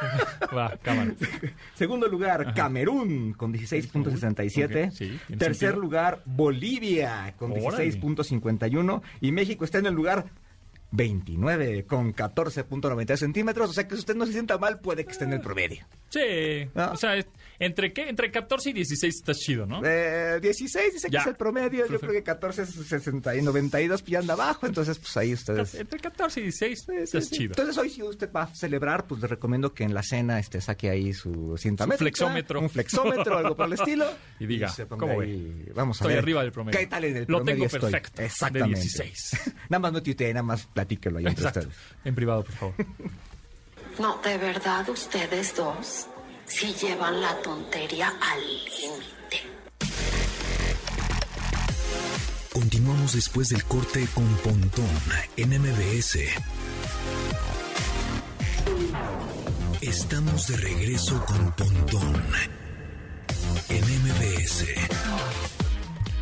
S2: Va, cámara.
S3: Segundo lugar, Camerún con 16.67.
S2: Ok, sí,
S3: Tercer
S2: sentido.
S3: lugar, Bolivia con
S2: Órale.
S3: 16.51. Y México está en el lugar 29 con 14.90 centímetros. O sea que si usted no se sienta mal, puede que esté en el promedio.
S2: Sí. O sea, ¿entre qué? Entre 14 y 16 está chido, ¿no?
S3: Eh, 16 dice que es el promedio. Yo creo que 14 es 60 y 92 pues ya anda abajo. Entonces, pues ahí ustedes.
S2: Entre 14 y 16
S3: Sí,
S2: está
S3: sí,
S2: chido.
S3: Entonces hoy si usted va a celebrar, pues le recomiendo que en la cena este saque ahí su cinta métrica,
S2: flexómetro.
S3: un flexómetro, algo por el estilo
S2: Y diga,
S3: se ponga
S2: ¿cómo
S3: ahí, vamos a
S2: Estoy
S3: ver
S2: arriba del promedio.
S3: ¿Qué tal en el
S2: Lo
S3: promedio
S2: tengo
S3: estoy?
S2: perfecto, de
S3: Exactamente.
S2: 16.
S3: nada más no tuitee, nada más platíquelo ahí entre
S2: Exacto.
S3: ustedes.
S2: En privado, por favor.
S6: No, de verdad, ustedes dos sí llevan la tontería al límite.
S1: Continuamos después del corte con Pontón en MBS. Estamos de regreso con Pontón en MBS.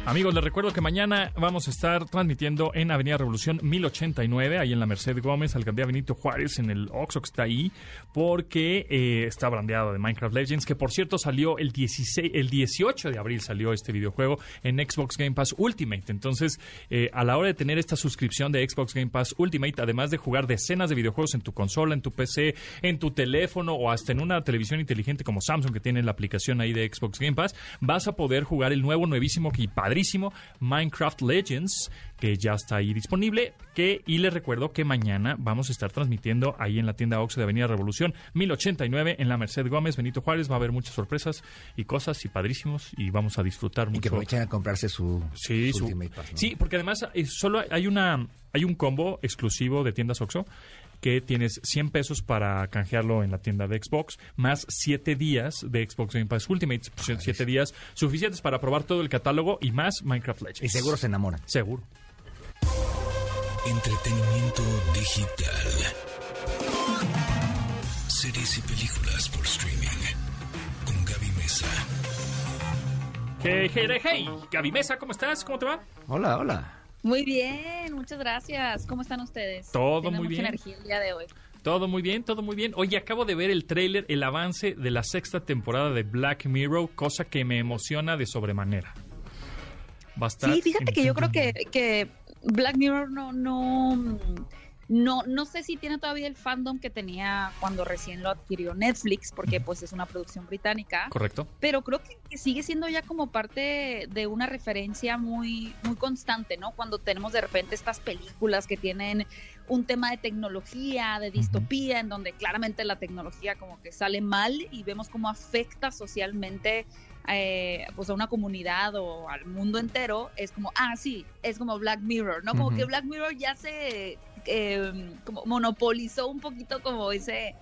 S2: Amigos, les recuerdo que mañana vamos a estar transmitiendo en Avenida Revolución 1089, ahí en la Merced Gómez, Alcaldía Benito Juárez, en el Oxxo está ahí, porque eh, está brandeado de Minecraft Legends, que por cierto salió el 16, el 18 de abril salió este videojuego en Xbox Game Pass Ultimate. Entonces, eh, a la hora de tener esta suscripción de Xbox Game Pass Ultimate, además de jugar decenas de videojuegos en tu consola, en tu PC, en tu teléfono o hasta en una televisión inteligente como Samsung que tiene la aplicación ahí de Xbox Game Pass, vas a poder jugar el nuevo, nuevísimo y padrísimo Minecraft Legends que ya está ahí disponible. Que, y les recuerdo que mañana vamos a estar transmitiendo ahí en la tienda Oxxo de Avenida Revolución 1089 en la Merced Gómez, Benito Juárez. Va a haber muchas sorpresas y cosas y padrísimos y vamos a disfrutar
S3: Y que
S2: mucho.
S3: aprovechen a comprarse su,
S2: Sí,
S3: su
S2: su-
S3: Ultimate Pass, ¿no?
S2: sí, porque además eh, solo hay una hay un combo exclusivo de tiendas Oxxo que tienes 100 pesos para canjearlo en la tienda de Xbox, más 7 días de Xbox Game Pass Ultimate, 7 días suficientes para probar todo el catálogo y más Minecraft Legends.
S3: Y seguro se enamoran.
S2: Seguro.
S1: Entretenimiento digital. Series y películas por streaming. Con Gaby Mesa.
S2: Hey, hey, hey, hey, Gaby Mesa, ¿cómo estás? ¿Cómo te va?
S3: Hola, hola.
S7: Muy bien, muchas gracias. ¿Cómo están ustedes?
S2: Todo muy
S7: mucha
S2: bien.
S7: energía el día de hoy.
S2: Todo muy bien, todo muy bien. Oye, acabo de ver el tráiler, el avance de la sexta temporada de Black Mirror, cosa que me emociona de sobremanera. Va a estar
S7: Sí, fíjate que yo creo que, que Black Mirror no, no, no, no sé si tiene todavía el fandom que tenía cuando recién lo adquirió Netflix, porque pues es una producción británica.
S2: Correcto.
S7: pero creo que, sigue siendo ya como parte de una referencia muy, muy constante, ¿no? Cuando tenemos de repente estas películas que tienen un tema de tecnología, de distopía, en donde claramente la tecnología como que sale mal y vemos cómo afecta socialmente eh, pues a una comunidad o al mundo entero, es como, ah, sí, es como Black Mirror, ¿no? Como que Black Mirror ya se eh, como monopolizó un poquito como ese,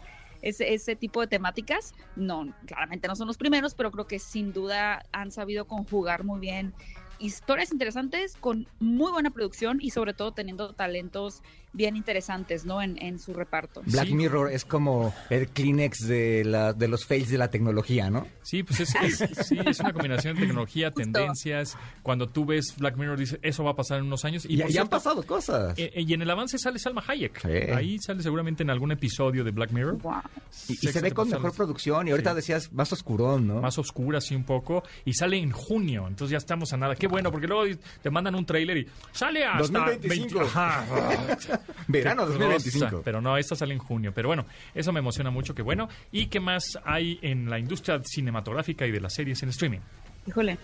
S7: ese, ese tipo de temáticas. No, claramente no son los primeros, pero creo que sin duda han sabido conjugar muy bien historias interesantes con muy buena producción y sobre todo teniendo talentos bien interesantes, ¿no? En, en su reparto.
S3: Black
S2: Sí.
S3: Mirror es como el Kleenex de, la, de los fails de la tecnología, ¿no?
S2: Sí, pues es, es- sí, es una combinación de tecnología,
S7: Justo.
S2: tendencias. Cuando tú ves Black Mirror, dices, eso va a pasar en unos años. Y,
S3: Y,
S2: por
S3: han pasado cosas.
S2: eh, y en el avance sale Salma Hayek.
S3: Sí.
S2: Ahí sale seguramente en algún episodio de Black Mirror.
S7: Wow.
S3: y, y se ve con mejor producción. Y ahorita
S2: Sí.
S3: decías más oscurón, ¿no?
S2: más oscura así un poco y sale en junio, entonces ya estamos a nada. Qué bueno, porque luego te mandan un tráiler y sale hasta
S3: 2025.
S2: 20 Ajá.
S3: Verano
S2: Qué
S3: 2025.
S2: cosa, Pero no, esta sale en junio. Pero bueno, eso me emociona mucho, que bueno. ¿Y qué más hay en la industria cinematográfica y de las series en streaming?
S7: Híjole.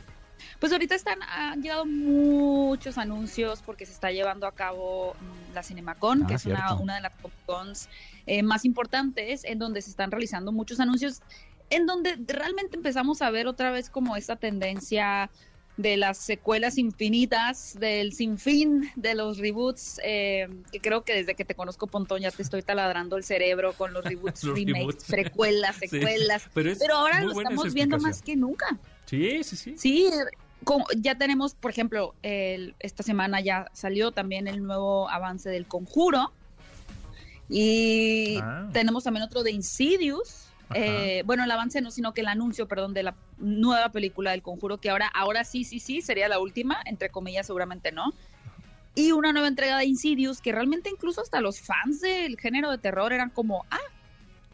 S7: Pues ahorita están, han llegado muchos anuncios porque se está llevando a cabo mm, la CinemaCon,
S3: Ah,
S7: que es una, una de las Comic-Cons eh, más importantes, en donde se están realizando muchos anuncios, en donde realmente empezamos a ver otra vez como esta tendencia de las secuelas infinitas, del sinfín, de los reboots, eh, que creo que desde que te conozco, Pontón, ya te estoy taladrando el cerebro con los reboots,
S2: Los
S7: remakes,
S2: reboots.
S7: precuelas,
S2: Sí,
S7: secuelas.
S2: pero
S7: ahora lo estamos viendo más que nunca.
S2: Sí, sí, sí.
S7: Sí, ya tenemos, por ejemplo, el- esta semana ya salió también el nuevo avance del Conjuro. Y
S2: Ah.
S7: tenemos también otro de Insidious. Eh, bueno, el avance no, sino que el anuncio, perdón, de la nueva película del Conjuro, que ahora, ahora sí, sí, sí, sería la última, entre comillas, seguramente no. Y una nueva entrega de Insidious, que realmente incluso hasta los fans del género de terror eran como, ah,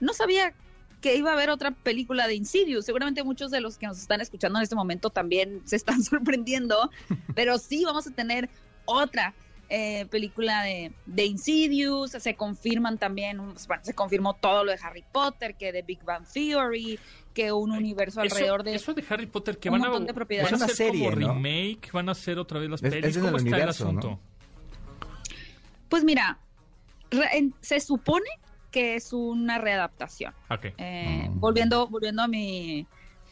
S7: no sabía que iba a haber otra película de Insidious. Seguramente muchos de los que nos están escuchando en este momento también se están sorprendiendo, pero sí vamos a tener otra eh, película de, de Insidious. Se confirman también, bueno, se confirmó todo lo de Harry Potter, que de Big Bang Theory, que un universo
S2: Eso,
S7: alrededor de...
S2: eso de Harry Potter que
S7: un
S2: van a,
S7: de propiedades.
S2: van a
S3: Es una
S2: hacer
S3: serie,
S2: como
S3: ¿no?
S2: remake, van a hacer otra vez las
S3: Es-
S2: pelis.
S3: es
S2: ¿Cómo
S3: el
S2: está
S3: universo,
S2: el
S3: ¿no?
S2: asunto?
S7: Pues mira, re- en- se supone que es una readaptación.
S2: Ok.
S7: Eh,
S3: Mm.
S7: volviendo, volviendo a mi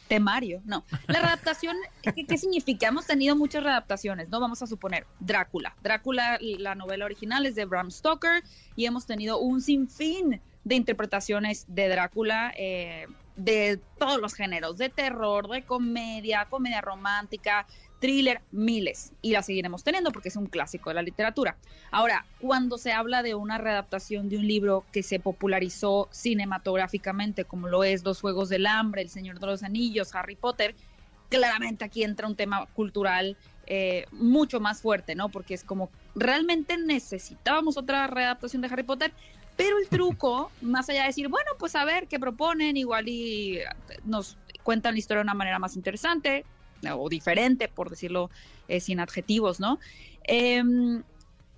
S7: temario, no. La readaptación, ¿qué, qué significa? Hemos tenido muchas readaptaciones, ¿no? Vamos a suponer Drácula. Drácula, la novela original es de Bram Stoker y hemos tenido un sinfín de interpretaciones de Drácula eh, de todos los géneros, de terror, de comedia, comedia romántica, thriller, miles. Y la seguiremos teniendo porque es un clásico de la literatura. Ahora, cuando se habla de una readaptación de un libro que se popularizó cinematográficamente, como lo es Los Juegos del Hambre, El Señor de los Anillos, Harry Potter, claramente aquí entra un tema cultural eh, mucho más fuerte, ¿no? Porque es como, realmente necesitábamos otra readaptación de Harry Potter, pero el truco, más allá de decir, bueno, pues a ver qué proponen, igual y nos cuentan la historia de una manera más interesante o diferente, por decirlo eh, sin adjetivos, ¿no? Em,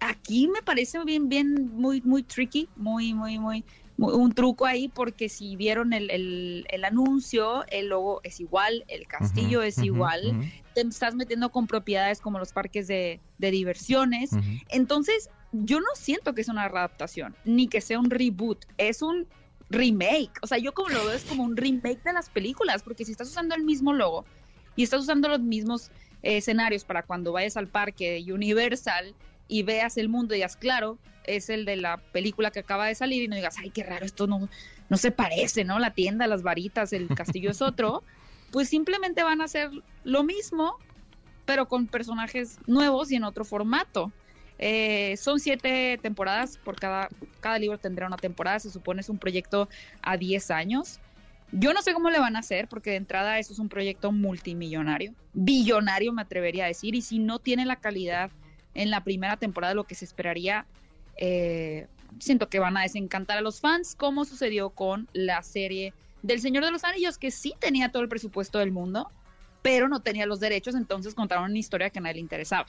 S7: aquí me parece bien, bien, muy, muy tricky, muy, muy, muy, muy- un truco ahí, porque si vieron el, el- el anuncio, el logo es igual, el castillo
S3: Ujú,
S7: es igual, te estás metiendo con propiedades como los parques de, de diversiones. Entonces, yo no siento que es una readaptación, ni que sea un reboot, es un remake. O sea, yo como lo veo es como un remake de las películas, porque si estás usando el mismo logo y estás usando los mismos eh, escenarios para cuando vayas al parque de Universal y veas el mundo y digas, claro, es el de la película que acaba de salir y no digas, ay, qué raro, esto no, no se parece, ¿no? La tienda, las varitas, el castillo es otro, pues simplemente van a hacer lo mismo, pero con personajes nuevos y en otro formato. Eh, son siete temporadas, por cada, cada libro tendrá una temporada, se supone es un proyecto a 10 años. Yo no sé cómo le van a hacer, porque de entrada eso es un proyecto multimillonario, billonario me atrevería a decir, y si no tiene la calidad en la primera temporada lo que se esperaría, eh, siento que van a desencantar a los fans, como sucedió con la serie del Señor de los Anillos, que sí tenía todo el presupuesto del mundo, pero no tenía los derechos, entonces contaron una historia que a nadie le interesaba.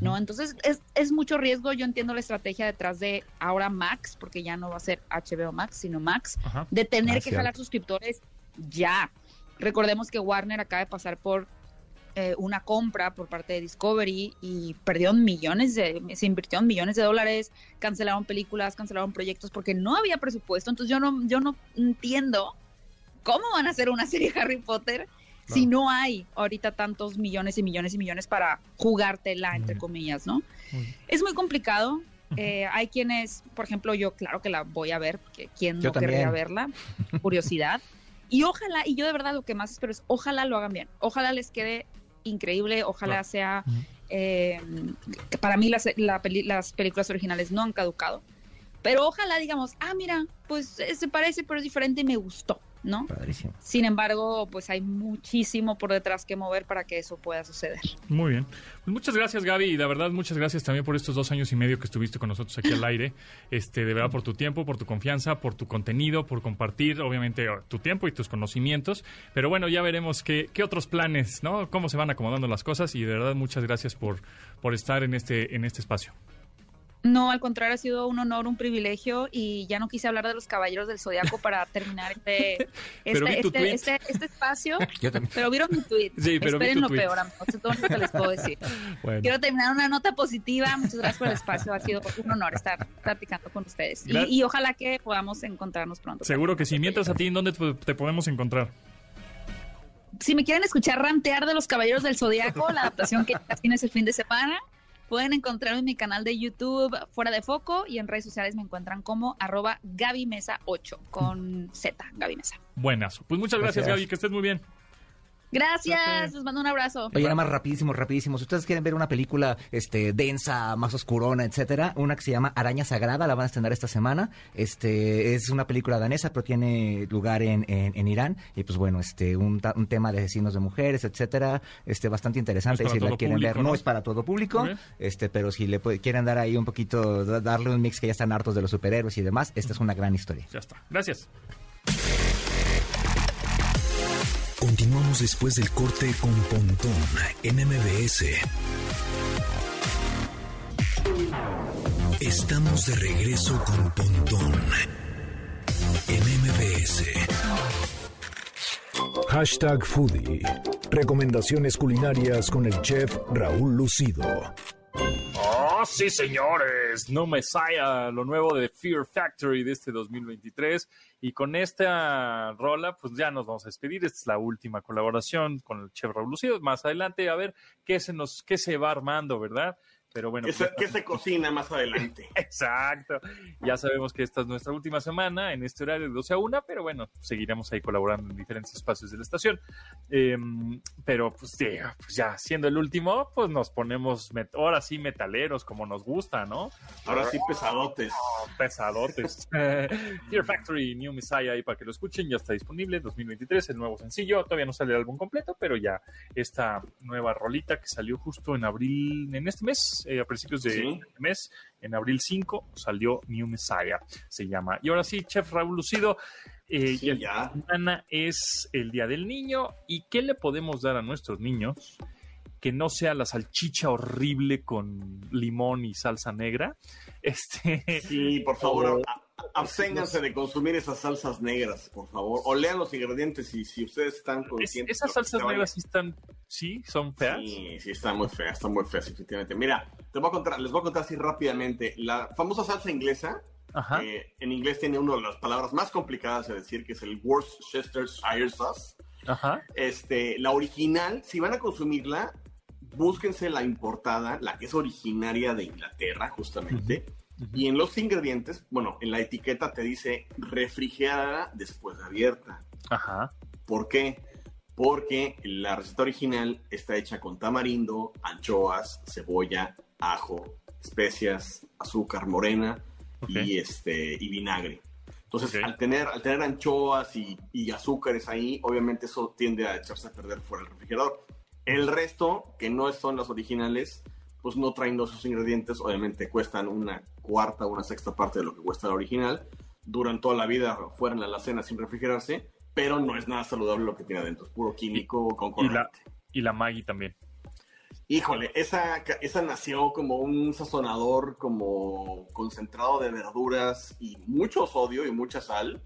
S7: ¿no? Entonces es, es mucho riesgo. Yo entiendo la estrategia detrás de ahora Max, porque ya no va a ser HBO Max, sino Max, de tener
S3: Ah,
S7: que jalar suscriptores ya. Recordemos que Warner acaba de pasar por eh, una compra por parte de Discovery y perdió millones de, se invirtió en millones de dólares, cancelaron películas, cancelaron proyectos porque no había presupuesto. Entonces yo no, yo no entiendo cómo van a hacer una serie Harry Potter si no hay ahorita tantos millones y millones y millones para jugártela, entre comillas, ¿no?
S2: Muy
S7: Es muy complicado. Eh, hay quienes, por ejemplo, yo claro que la voy a ver, porque quién
S3: Yo
S7: no querría verla, curiosidad. Y ojalá, y yo de verdad lo que más espero es, ojalá lo hagan bien, ojalá les quede increíble, ojalá
S2: Claro.
S7: sea, eh, para mí las, la peli- las películas originales no han caducado, pero ojalá digamos, ah, mira, pues eh, se parece, pero es diferente y me gustó, ¿no?
S3: Padrísimo.
S7: Sin embargo, pues hay muchísimo por detrás que mover para que eso pueda suceder.
S2: Muy bien. Pues muchas gracias, Gaby. Y de verdad, muchas gracias también por estos dos años y medio que estuviste con nosotros aquí al aire. Este, de verdad, por tu tiempo, por tu confianza, por tu contenido, por compartir, obviamente, tu tiempo y tus conocimientos. Pero bueno, ya veremos qué, qué otros planes, ¿no? Cómo se van acomodando las cosas. Y de verdad, muchas gracias por, por estar en este, en este espacio.
S7: No, al contrario, ha sido un honor, un privilegio y ya no quise hablar de los caballeros del zodiaco para terminar este, este, este, este- este espacio.
S3: Yo también.
S7: Pero vieron mi tweet.
S2: Sí, pero vi
S7: Esperen
S2: tu
S7: lo
S2: tweet.
S7: peor, amigos. Es todo lo que les puedo decir.
S2: Bueno.
S7: Quiero terminar una nota positiva. Muchas gracias por el espacio. Ha sido un honor estar platicando con ustedes. Y, y ojalá que podamos encontrarnos pronto.
S2: Seguro que sí. Mientras a ti, ¿en dónde te te podemos encontrar?
S7: Si me quieren escuchar rantear de los caballeros del zodiaco, la adaptación que ya tienes el fin de semana, pueden encontrarme en mi canal de YouTube Fuera de Foco y en redes sociales me encuentran como arroba Gaby Mesa 8 con Z, Gaby Mesa.
S2: Buenazo. Pues muchas gracias,
S3: Gracias.
S2: Gaby, que estés muy bien.
S7: Gracias, les mando un abrazo.
S3: Oye, nada más rapidísimo, rapidísimo. Si ustedes quieren ver una película este densa, más oscurona, etcétera, una que se llama Araña Sagrada, la van a estrenar esta semana. Este es una película danesa, pero tiene lugar en, en, en Irán. Y pues bueno, este un, ta- un tema de asesinos de mujeres, etcétera, este bastante interesante.
S2: No es para
S3: si la
S2: todo
S3: quieren
S2: público,
S3: ver,
S2: ¿no?
S3: no es para todo público, este, pero si le puede- quieren dar ahí un poquito, da- darle un mix que ya están hartos de los superhéroes y demás, esta es una gran historia.
S2: Ya está. Gracias.
S1: Continuamos después del corte con Pontón en MBS. Estamos de regreso con Pontón en MBS.
S8: Hashtag Foodie. Recomendaciones culinarias con el chef Raúl Lucido.
S2: Oh, sí, señores. No Messiah, lo nuevo de Fear Factory de este 2023. Y con esta rola, pues ya nos vamos a despedir. Esta es la última colaboración con el Chef Raúl Lucido. Más adelante, a ver qué se nos, qué se va armando, ¿verdad? Pero bueno,
S9: ¿Qué
S2: pues,
S9: se, qué se cocina más adelante?
S2: Exacto. Ya sabemos que esta es nuestra última semana en este horario de 12 a 1, pero bueno, seguiremos ahí colaborando en diferentes espacios de la estación. Eh, pero pues, pues ya siendo el último, pues nos ponemos ahora sí metaleros como nos gusta, ¿no?
S9: Ahora sí, pesadotes.
S2: Pesadotes. Fear Factory, New Messiah, ahí para que lo escuchen, ya está disponible, 2023, el nuevo sencillo. Todavía no sale el álbum completo, pero ya esta nueva rolita que salió justo en abril, en este mes, eh, a principios de
S9: Sí.
S2: este mes, en abril 5, salió New Messiah, se llama. Y ahora sí, Chef Raúl Lucido. eh,
S9: Sí, ya.
S2: mañana es el Día del Niño. ¿Y qué le podemos dar a nuestros niños? Que no sea la salchicha horrible con limón y salsa negra. Este,
S9: Sí, por favor, absténganse de consumir esas salsas negras, por favor. O lean los ingredientes y si ustedes están
S2: es-
S9: conscientes.
S2: esas salsas negras sí están, sí, son feas.
S9: Sí, sí, están muy feas, están muy feas, efectivamente. Mira, te voy a contar, les voy a contar así rápidamente. La famosa salsa inglesa,
S2: Ajá.
S9: eh, en inglés tiene una de las palabras más complicadas de decir, que es el Worcestershire sauce.
S2: Ajá.
S9: Este, la original, si van a consumirla, búsquense la importada, la que es originaria de Inglaterra, justamente. Y en los ingredientes, bueno, en la etiqueta te dice refrigerada después de abierta.
S2: Ajá.
S9: ¿Por qué? Porque la receta original está hecha con tamarindo, anchoas, cebolla, ajo, especias, azúcar morena y este y vinagre. Entonces, al tener al tener anchoas y, y azúcares ahí, obviamente eso tiende a echarse a perder fuera del refrigerador. El resto, que no son las originales, pues no traen esos ingredientes, obviamente cuestan una cuarta o una sexta parte de lo que cuesta la original, duran toda la vida fuera en la alacena sin refrigerarse, pero no es nada saludable lo que tiene adentro, es puro químico con
S2: Y la, y la Maggie también.
S9: Híjole, esa, esa nació como un sazonador, como concentrado de verduras y mucho sodio y mucha sal.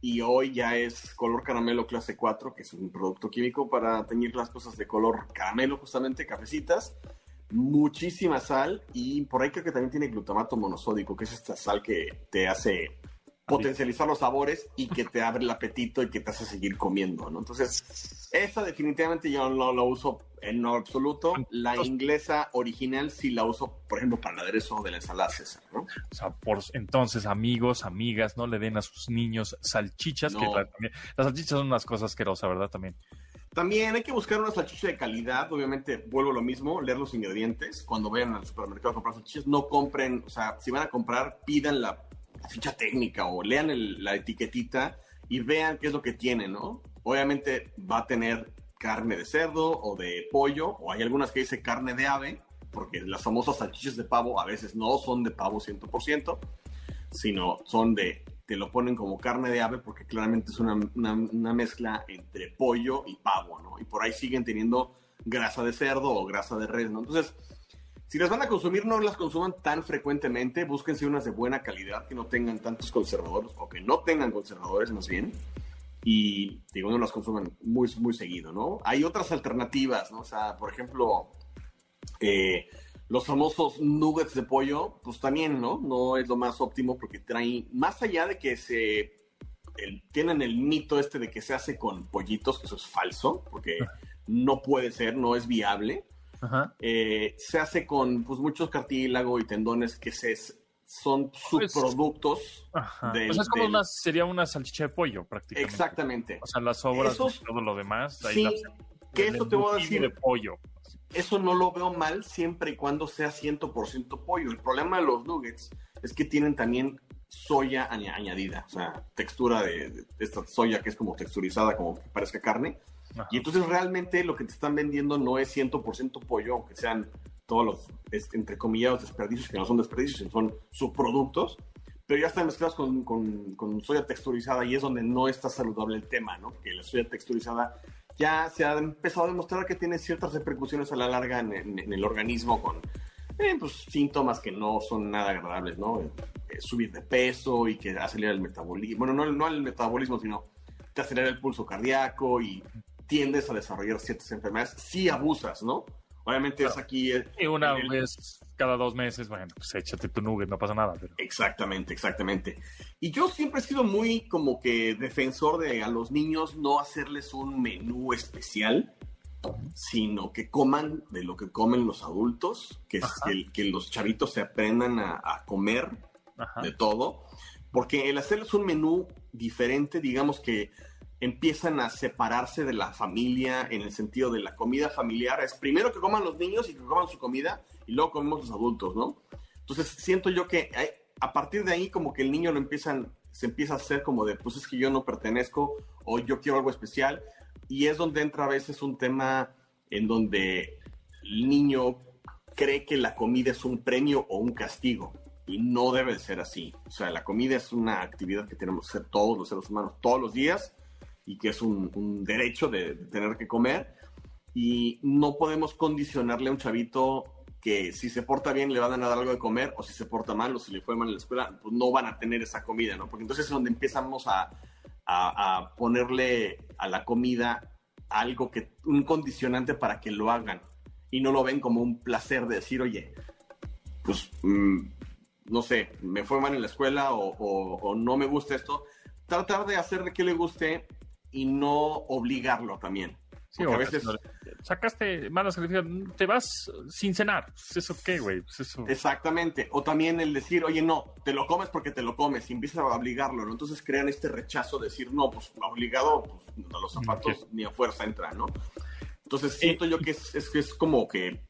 S9: Y hoy ya es color caramelo clase 4, que es un producto químico para teñir las cosas de color caramelo, justamente, cafecitas. Muchísima sal y por ahí creo que también tiene glutamato monosódico, que es esta sal que te hace potencializar los sabores y que te abre el apetito y que te hace seguir comiendo, ¿no? Entonces, esa definitivamente yo no la uso en lo absoluto. La inglesa original sí la uso, por ejemplo, para el aderezo de la ensalada César, ¿no?
S2: O sea, por, entonces, amigos, amigas, no le den a sus niños salchichas, que
S9: No.
S2: la- también- las salchichas son unas cosas asquerosas, ¿verdad? También.
S9: También hay que buscar una salchicha de calidad. Obviamente, vuelvo a lo mismo, leer los ingredientes. Cuando vayan al supermercado a comprar salchichas, no compren, o sea, si van a comprar, pidan la, ficha técnica o lean la etiquetita y vean qué es lo que tiene, ¿no? Obviamente va a tener carne de cerdo o de pollo, o hay algunas que dice carne de ave, porque las famosas salchichas de pavo a veces no son de pavo 100%, sino son de, te lo ponen como carne de ave porque claramente es una, una- mezcla entre pollo y pavo, ¿no? Y por ahí siguen teniendo grasa de cerdo o grasa de res, ¿no? Entonces, Si las van a consumir, no las consuman tan frecuentemente. Búsquense unas de buena calidad que no tengan tantos conservadores o que no tengan conservadores más bien. Y digo, no las consuman muy, muy seguido, ¿no? Hay otras alternativas, ¿no? O sea, por ejemplo, eh, los famosos nuggets de pollo, pues también, ¿no? No es lo más óptimo porque traen, más allá de que se el- tienen el mito este de que se hace con pollitos, que eso es falso, porque no puede ser, no es viable.
S10: Ajá.
S9: Eh, se hace con pues muchos cartílago y tendones que se, son
S10: Pues-
S9: subproductos
S10: Ajá.
S9: del-
S10: o sea, es como
S9: del-
S10: una, sería una salchicha de pollo prácticamente.
S9: Exactamente.
S10: O sea, las sobras
S9: Esos-
S10: y todo lo demás. Ahí
S9: Sí,
S10: las-
S9: que eso te voy a decir.
S10: de pollo.
S9: Eso no lo veo mal siempre y cuando sea 100% pollo. El problema de los nuggets es que tienen también soya añ- añadida, o sea, textura de, de esta soya que es como texturizada, como que parezca carne.
S10: Ajá.
S9: Y entonces realmente lo que te están vendiendo no es 100% pollo, aunque sean todos los, es- entre comillas, desperdicios, que no son desperdicios, sino son subproductos, pero ya están mezclados con, con- con soya texturizada y es donde no está saludable el tema, ¿no? Que la soya texturizada ya se ha empezado a demostrar que tiene ciertas repercusiones a la larga en, en- en el organismo con eh, pues, síntomas que no son nada agradables, ¿no? Eh, subir de peso y que acelera el metabolismo, bueno, no, no el metabolismo, sino te acelera el pulso cardíaco y tiendes a desarrollar ciertas enfermedades si abusas, ¿no? Obviamente es aquí... eh,
S10: Y una
S9: en el-
S10: vez cada dos meses, bueno, pues échate tu nugget, no pasa nada. Pero...
S9: Exactamente, exactamente. Y yo siempre he sido muy como que defensor de a los niños no hacerles un menú especial, sino que coman de lo que comen los adultos, que, es
S10: Ajá.
S9: que, que los chavitos se aprendan a, a comer
S10: Ajá.
S9: de todo, porque el hacerles un menú diferente, digamos que empiezan a separarse de la familia en el sentido de la comida familiar. Es primero que coman los niños y que coman su comida y luego comemos los adultos, ¿no? Entonces siento yo que hay- a partir de ahí como que el niño lo empiezan, se empieza a hacer como de, pues es que yo no pertenezco o yo quiero algo especial. Y es donde entra a veces un tema en donde el niño cree que la comida es un premio o un castigo. Y no debe de ser así. O sea, la comida es una actividad que tenemos que hacer todos los seres humanos todos los días y que es un, un derecho de, de tener que comer. Y no podemos condicionarle a un chavito que si se porta bien le van a dar algo de comer o si se porta mal o si le fue mal en la escuela, pues no van a tener esa comida, ¿no? Porque entonces es donde empezamos a, a, ponerle a la comida algo que, un condicionante para que lo hagan y no lo ven como un placer de decir, oye, pues, mm, no sé, me fue mal en la escuela o- o no me gusta esto, tratar de hacer de que le guste y no obligarlo también.
S10: Sí,
S9: a veces,
S10: sacaste malas calificaciones, te vas sin cenar. Pues ¿Eso qué, güey? Pues eso.
S9: exactamente, o también el decir, oye, no, te lo comes porque te lo comes y empiezas a obligarlo, ¿no? Entonces crean este rechazo de decir, no, pues obligado, pues a los zapatos ni a fuerza entra, ¿no? Entonces siento yo que es, es, es como que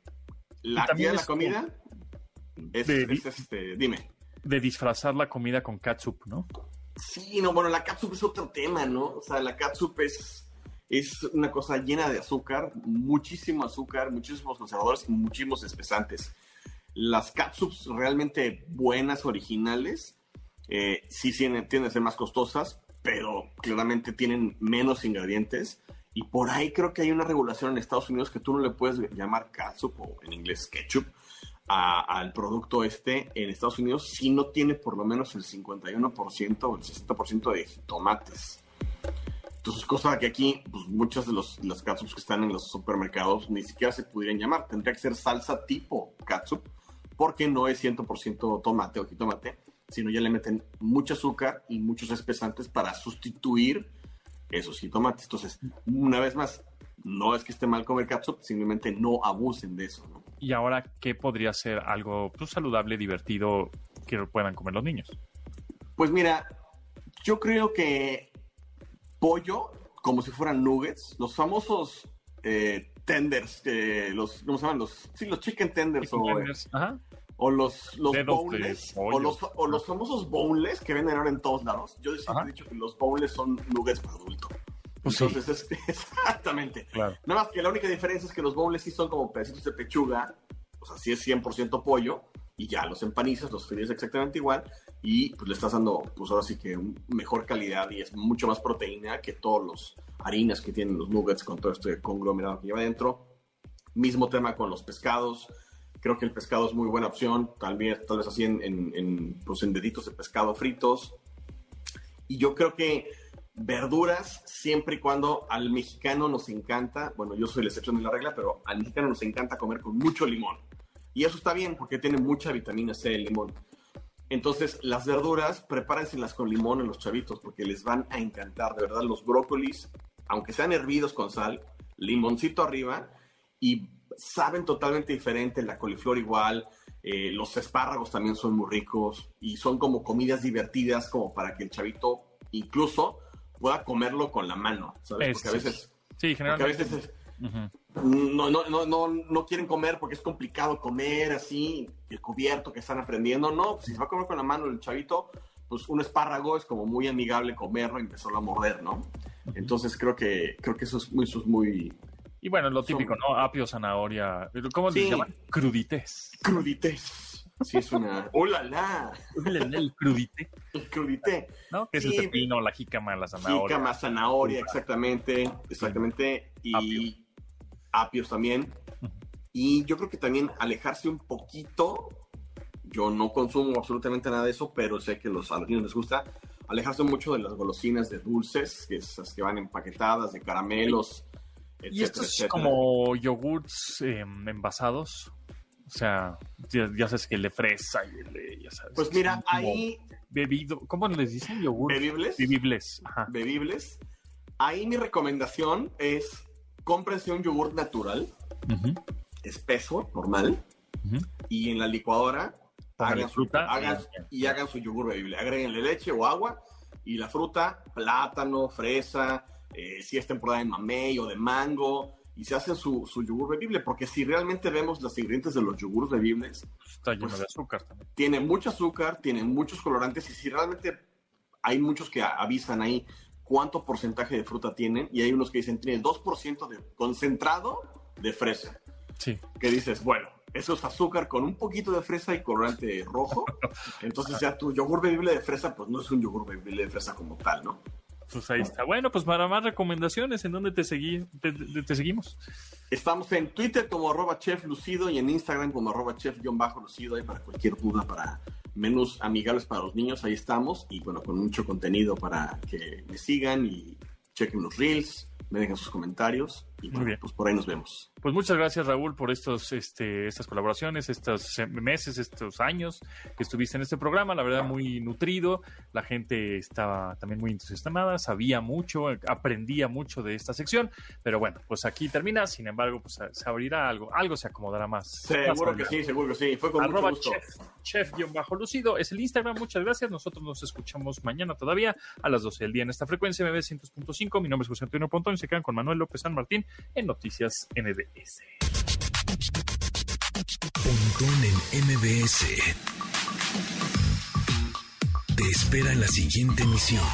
S9: la de la comida es,
S10: de-
S9: es, este, dime.
S10: De disfrazar la comida con catsup, ¿no?
S9: Sí, no, bueno, la catsup es otro tema, ¿no? O sea, la catsup es, es una cosa llena de azúcar, muchísimo azúcar, muchísimos conservadores y muchísimos espesantes. Las catsups realmente buenas, originales, eh, sí tienen, tienden a ser más costosas, pero claramente tienen menos ingredientes. Y por ahí creo que hay una regulación en Estados Unidos que tú no le puedes llamar catsup o en inglés ketchup al producto este en Estados Unidos si no tiene por lo menos el 51% o el 60% de tomates. Entonces, cosa que aquí, pues muchas de los, las catsups que están en los supermercados ni siquiera se pudieran llamar. Tendría que ser salsa tipo catsup, porque no es 100% tomate o jitomate, sino ya le meten mucho azúcar y muchos espesantes para sustituir esos jitomates. Entonces, una vez más, no es que esté mal comer catsup, simplemente no abusen de eso, ¿no?
S10: Y ahora, ¿qué podría ser algo pues, saludable, divertido que puedan comer los niños?
S9: Pues mira, yo creo que pollo, como si fueran nuggets, los famosos eh, tenders, que los, ¿cómo se llaman? Los, sí, los chicken tenders o,
S10: Ajá.
S9: o los, los boneless, o los, o los famosos boneless que venden ahora en todos lados. Yo siempre
S10: Ajá.
S9: he dicho que los boneless son nuggets para adulto.
S10: Pues sí.
S9: Entonces, es, exactamente.
S10: Claro.
S9: Nada más que la única diferencia es que los boneless sí son como pedacitos de pechuga, o sea, sí es 100% pollo, y ya los empanizas, los fríes exactamente igual, y pues le estás dando, pues ahora sí que mejor calidad y es mucho más proteína que todos los harinas que tienen los nuggets con todo este conglomerado que lleva adentro. Mismo tema con los pescados. Creo que el pescado es muy buena opción, tal vez, tal vez así en, en, en, pues en deditos de pescado fritos. Y yo creo que verduras, siempre y cuando al mexicano nos encanta, bueno, yo soy la excepción de la regla, pero al mexicano nos encanta comer con mucho limón. Y eso está bien porque tiene mucha vitamina C el limón. Entonces, las verduras, prepárenselas con limón en los chavitos porque les van a encantar. De verdad, los brócolis, aunque sean hervidos con sal, limoncito arriba y saben totalmente diferente. La coliflor igual, eh, los espárragos también son muy ricos y son como comidas divertidas como para que el chavito incluso pueda comerlo con la mano, ¿sabes? Porque a veces...
S2: Sí, generalmente...
S9: a veces no, no, no, no, no quieren comer porque es complicado comer así, el cubierto que están aprendiendo. No, pues si se va a comer con la mano el chavito, pues un espárrago es como muy amigable comerlo y empezarlo a morder, ¿no? Entonces creo que, creo que eso es muy, eso es muy,
S2: y bueno, lo típico, ¿no? Apio, zanahoria. ¿Cómo se llama? Crudités.
S9: Crudités. Sí, es una. ¡Hola, la!
S2: El crudité.
S9: El crudité.
S2: ¿No? Que es el pepino, la jícama, la zanahoria.
S9: Jícama, zanahoria, exactamente. Exactamente. Y apios también. Y yo creo que también alejarse un poquito. Yo no consumo absolutamente nada de eso, pero sé que los alumnos les gusta. Alejarse mucho de las golosinas de dulces, que esas que van empaquetadas, de caramelos.
S2: ¿Y estos como yogurts em, envasados? O sea, ya, sabes que el de fresa y el de, ya sabes.
S9: Pues mira, ahí...
S2: Bebido, ¿cómo les dicen? Yogur.
S9: Bebibles.
S2: Bebibles.
S9: Bebibles. Ahí mi recomendación es cómprense un yogur natural, espeso, normal, y en la licuadora hagan fruta y hagan su yogur bebible. Agréguenle leche o agua y la fruta, plátano, fresa, eh, si es temporada de mamey o de mango, y se hacen su, su, yogur bebible, porque si realmente vemos los ingredientes de los yogures bebibles,
S2: está lleno pues, de azúcar también.
S9: Tiene mucho azúcar, tiene muchos colorantes, y si realmente hay muchos que avisan ahí cuánto porcentaje de fruta tienen, y hay unos que dicen tiene 2% de concentrado de fresa.
S2: Sí.
S9: Que dices, bueno, eso es azúcar con un poquito de fresa y colorante rojo. Entonces ya tu yogur bebible de fresa, pues no es un yogur bebible de fresa como tal, ¿no?
S2: Pues ahí está. Bueno, pues para más recomendaciones, ¿en dónde te, seguimos?
S9: Estamos en Twitter como arroba chef lucido y en Instagram como arroba chef-lucido. Ahí para cualquier duda, para menús amigables para los niños, ahí estamos. Y bueno, con mucho contenido para que me sigan y chequen los reels, me dejen sus comentarios. Y Muy bien. pues por ahí nos vemos.
S2: Pues muchas gracias Raúl por estos, este, estas colaboraciones, estos meses, estos años que estuviste en este programa, la verdad muy nutrido, la gente estaba también muy entusiasmada, sabía mucho, aprendía mucho de esta sección, pero bueno, pues aquí termina, sin embargo, pues se abrirá algo, algo se acomodará más.
S9: Seguro que sí, seguro que sí, fue con mucho gusto.
S2: Chef, lucido es el Instagram, muchas gracias, nosotros nos escuchamos mañana todavía a las 12 del día en esta frecuencia MB 100.5, mi nombre es José Antonio Pontón y se quedan con Manuel López San Martín en Noticias MBS.
S1: Pontón en MBS. Te espera en la siguiente emisión.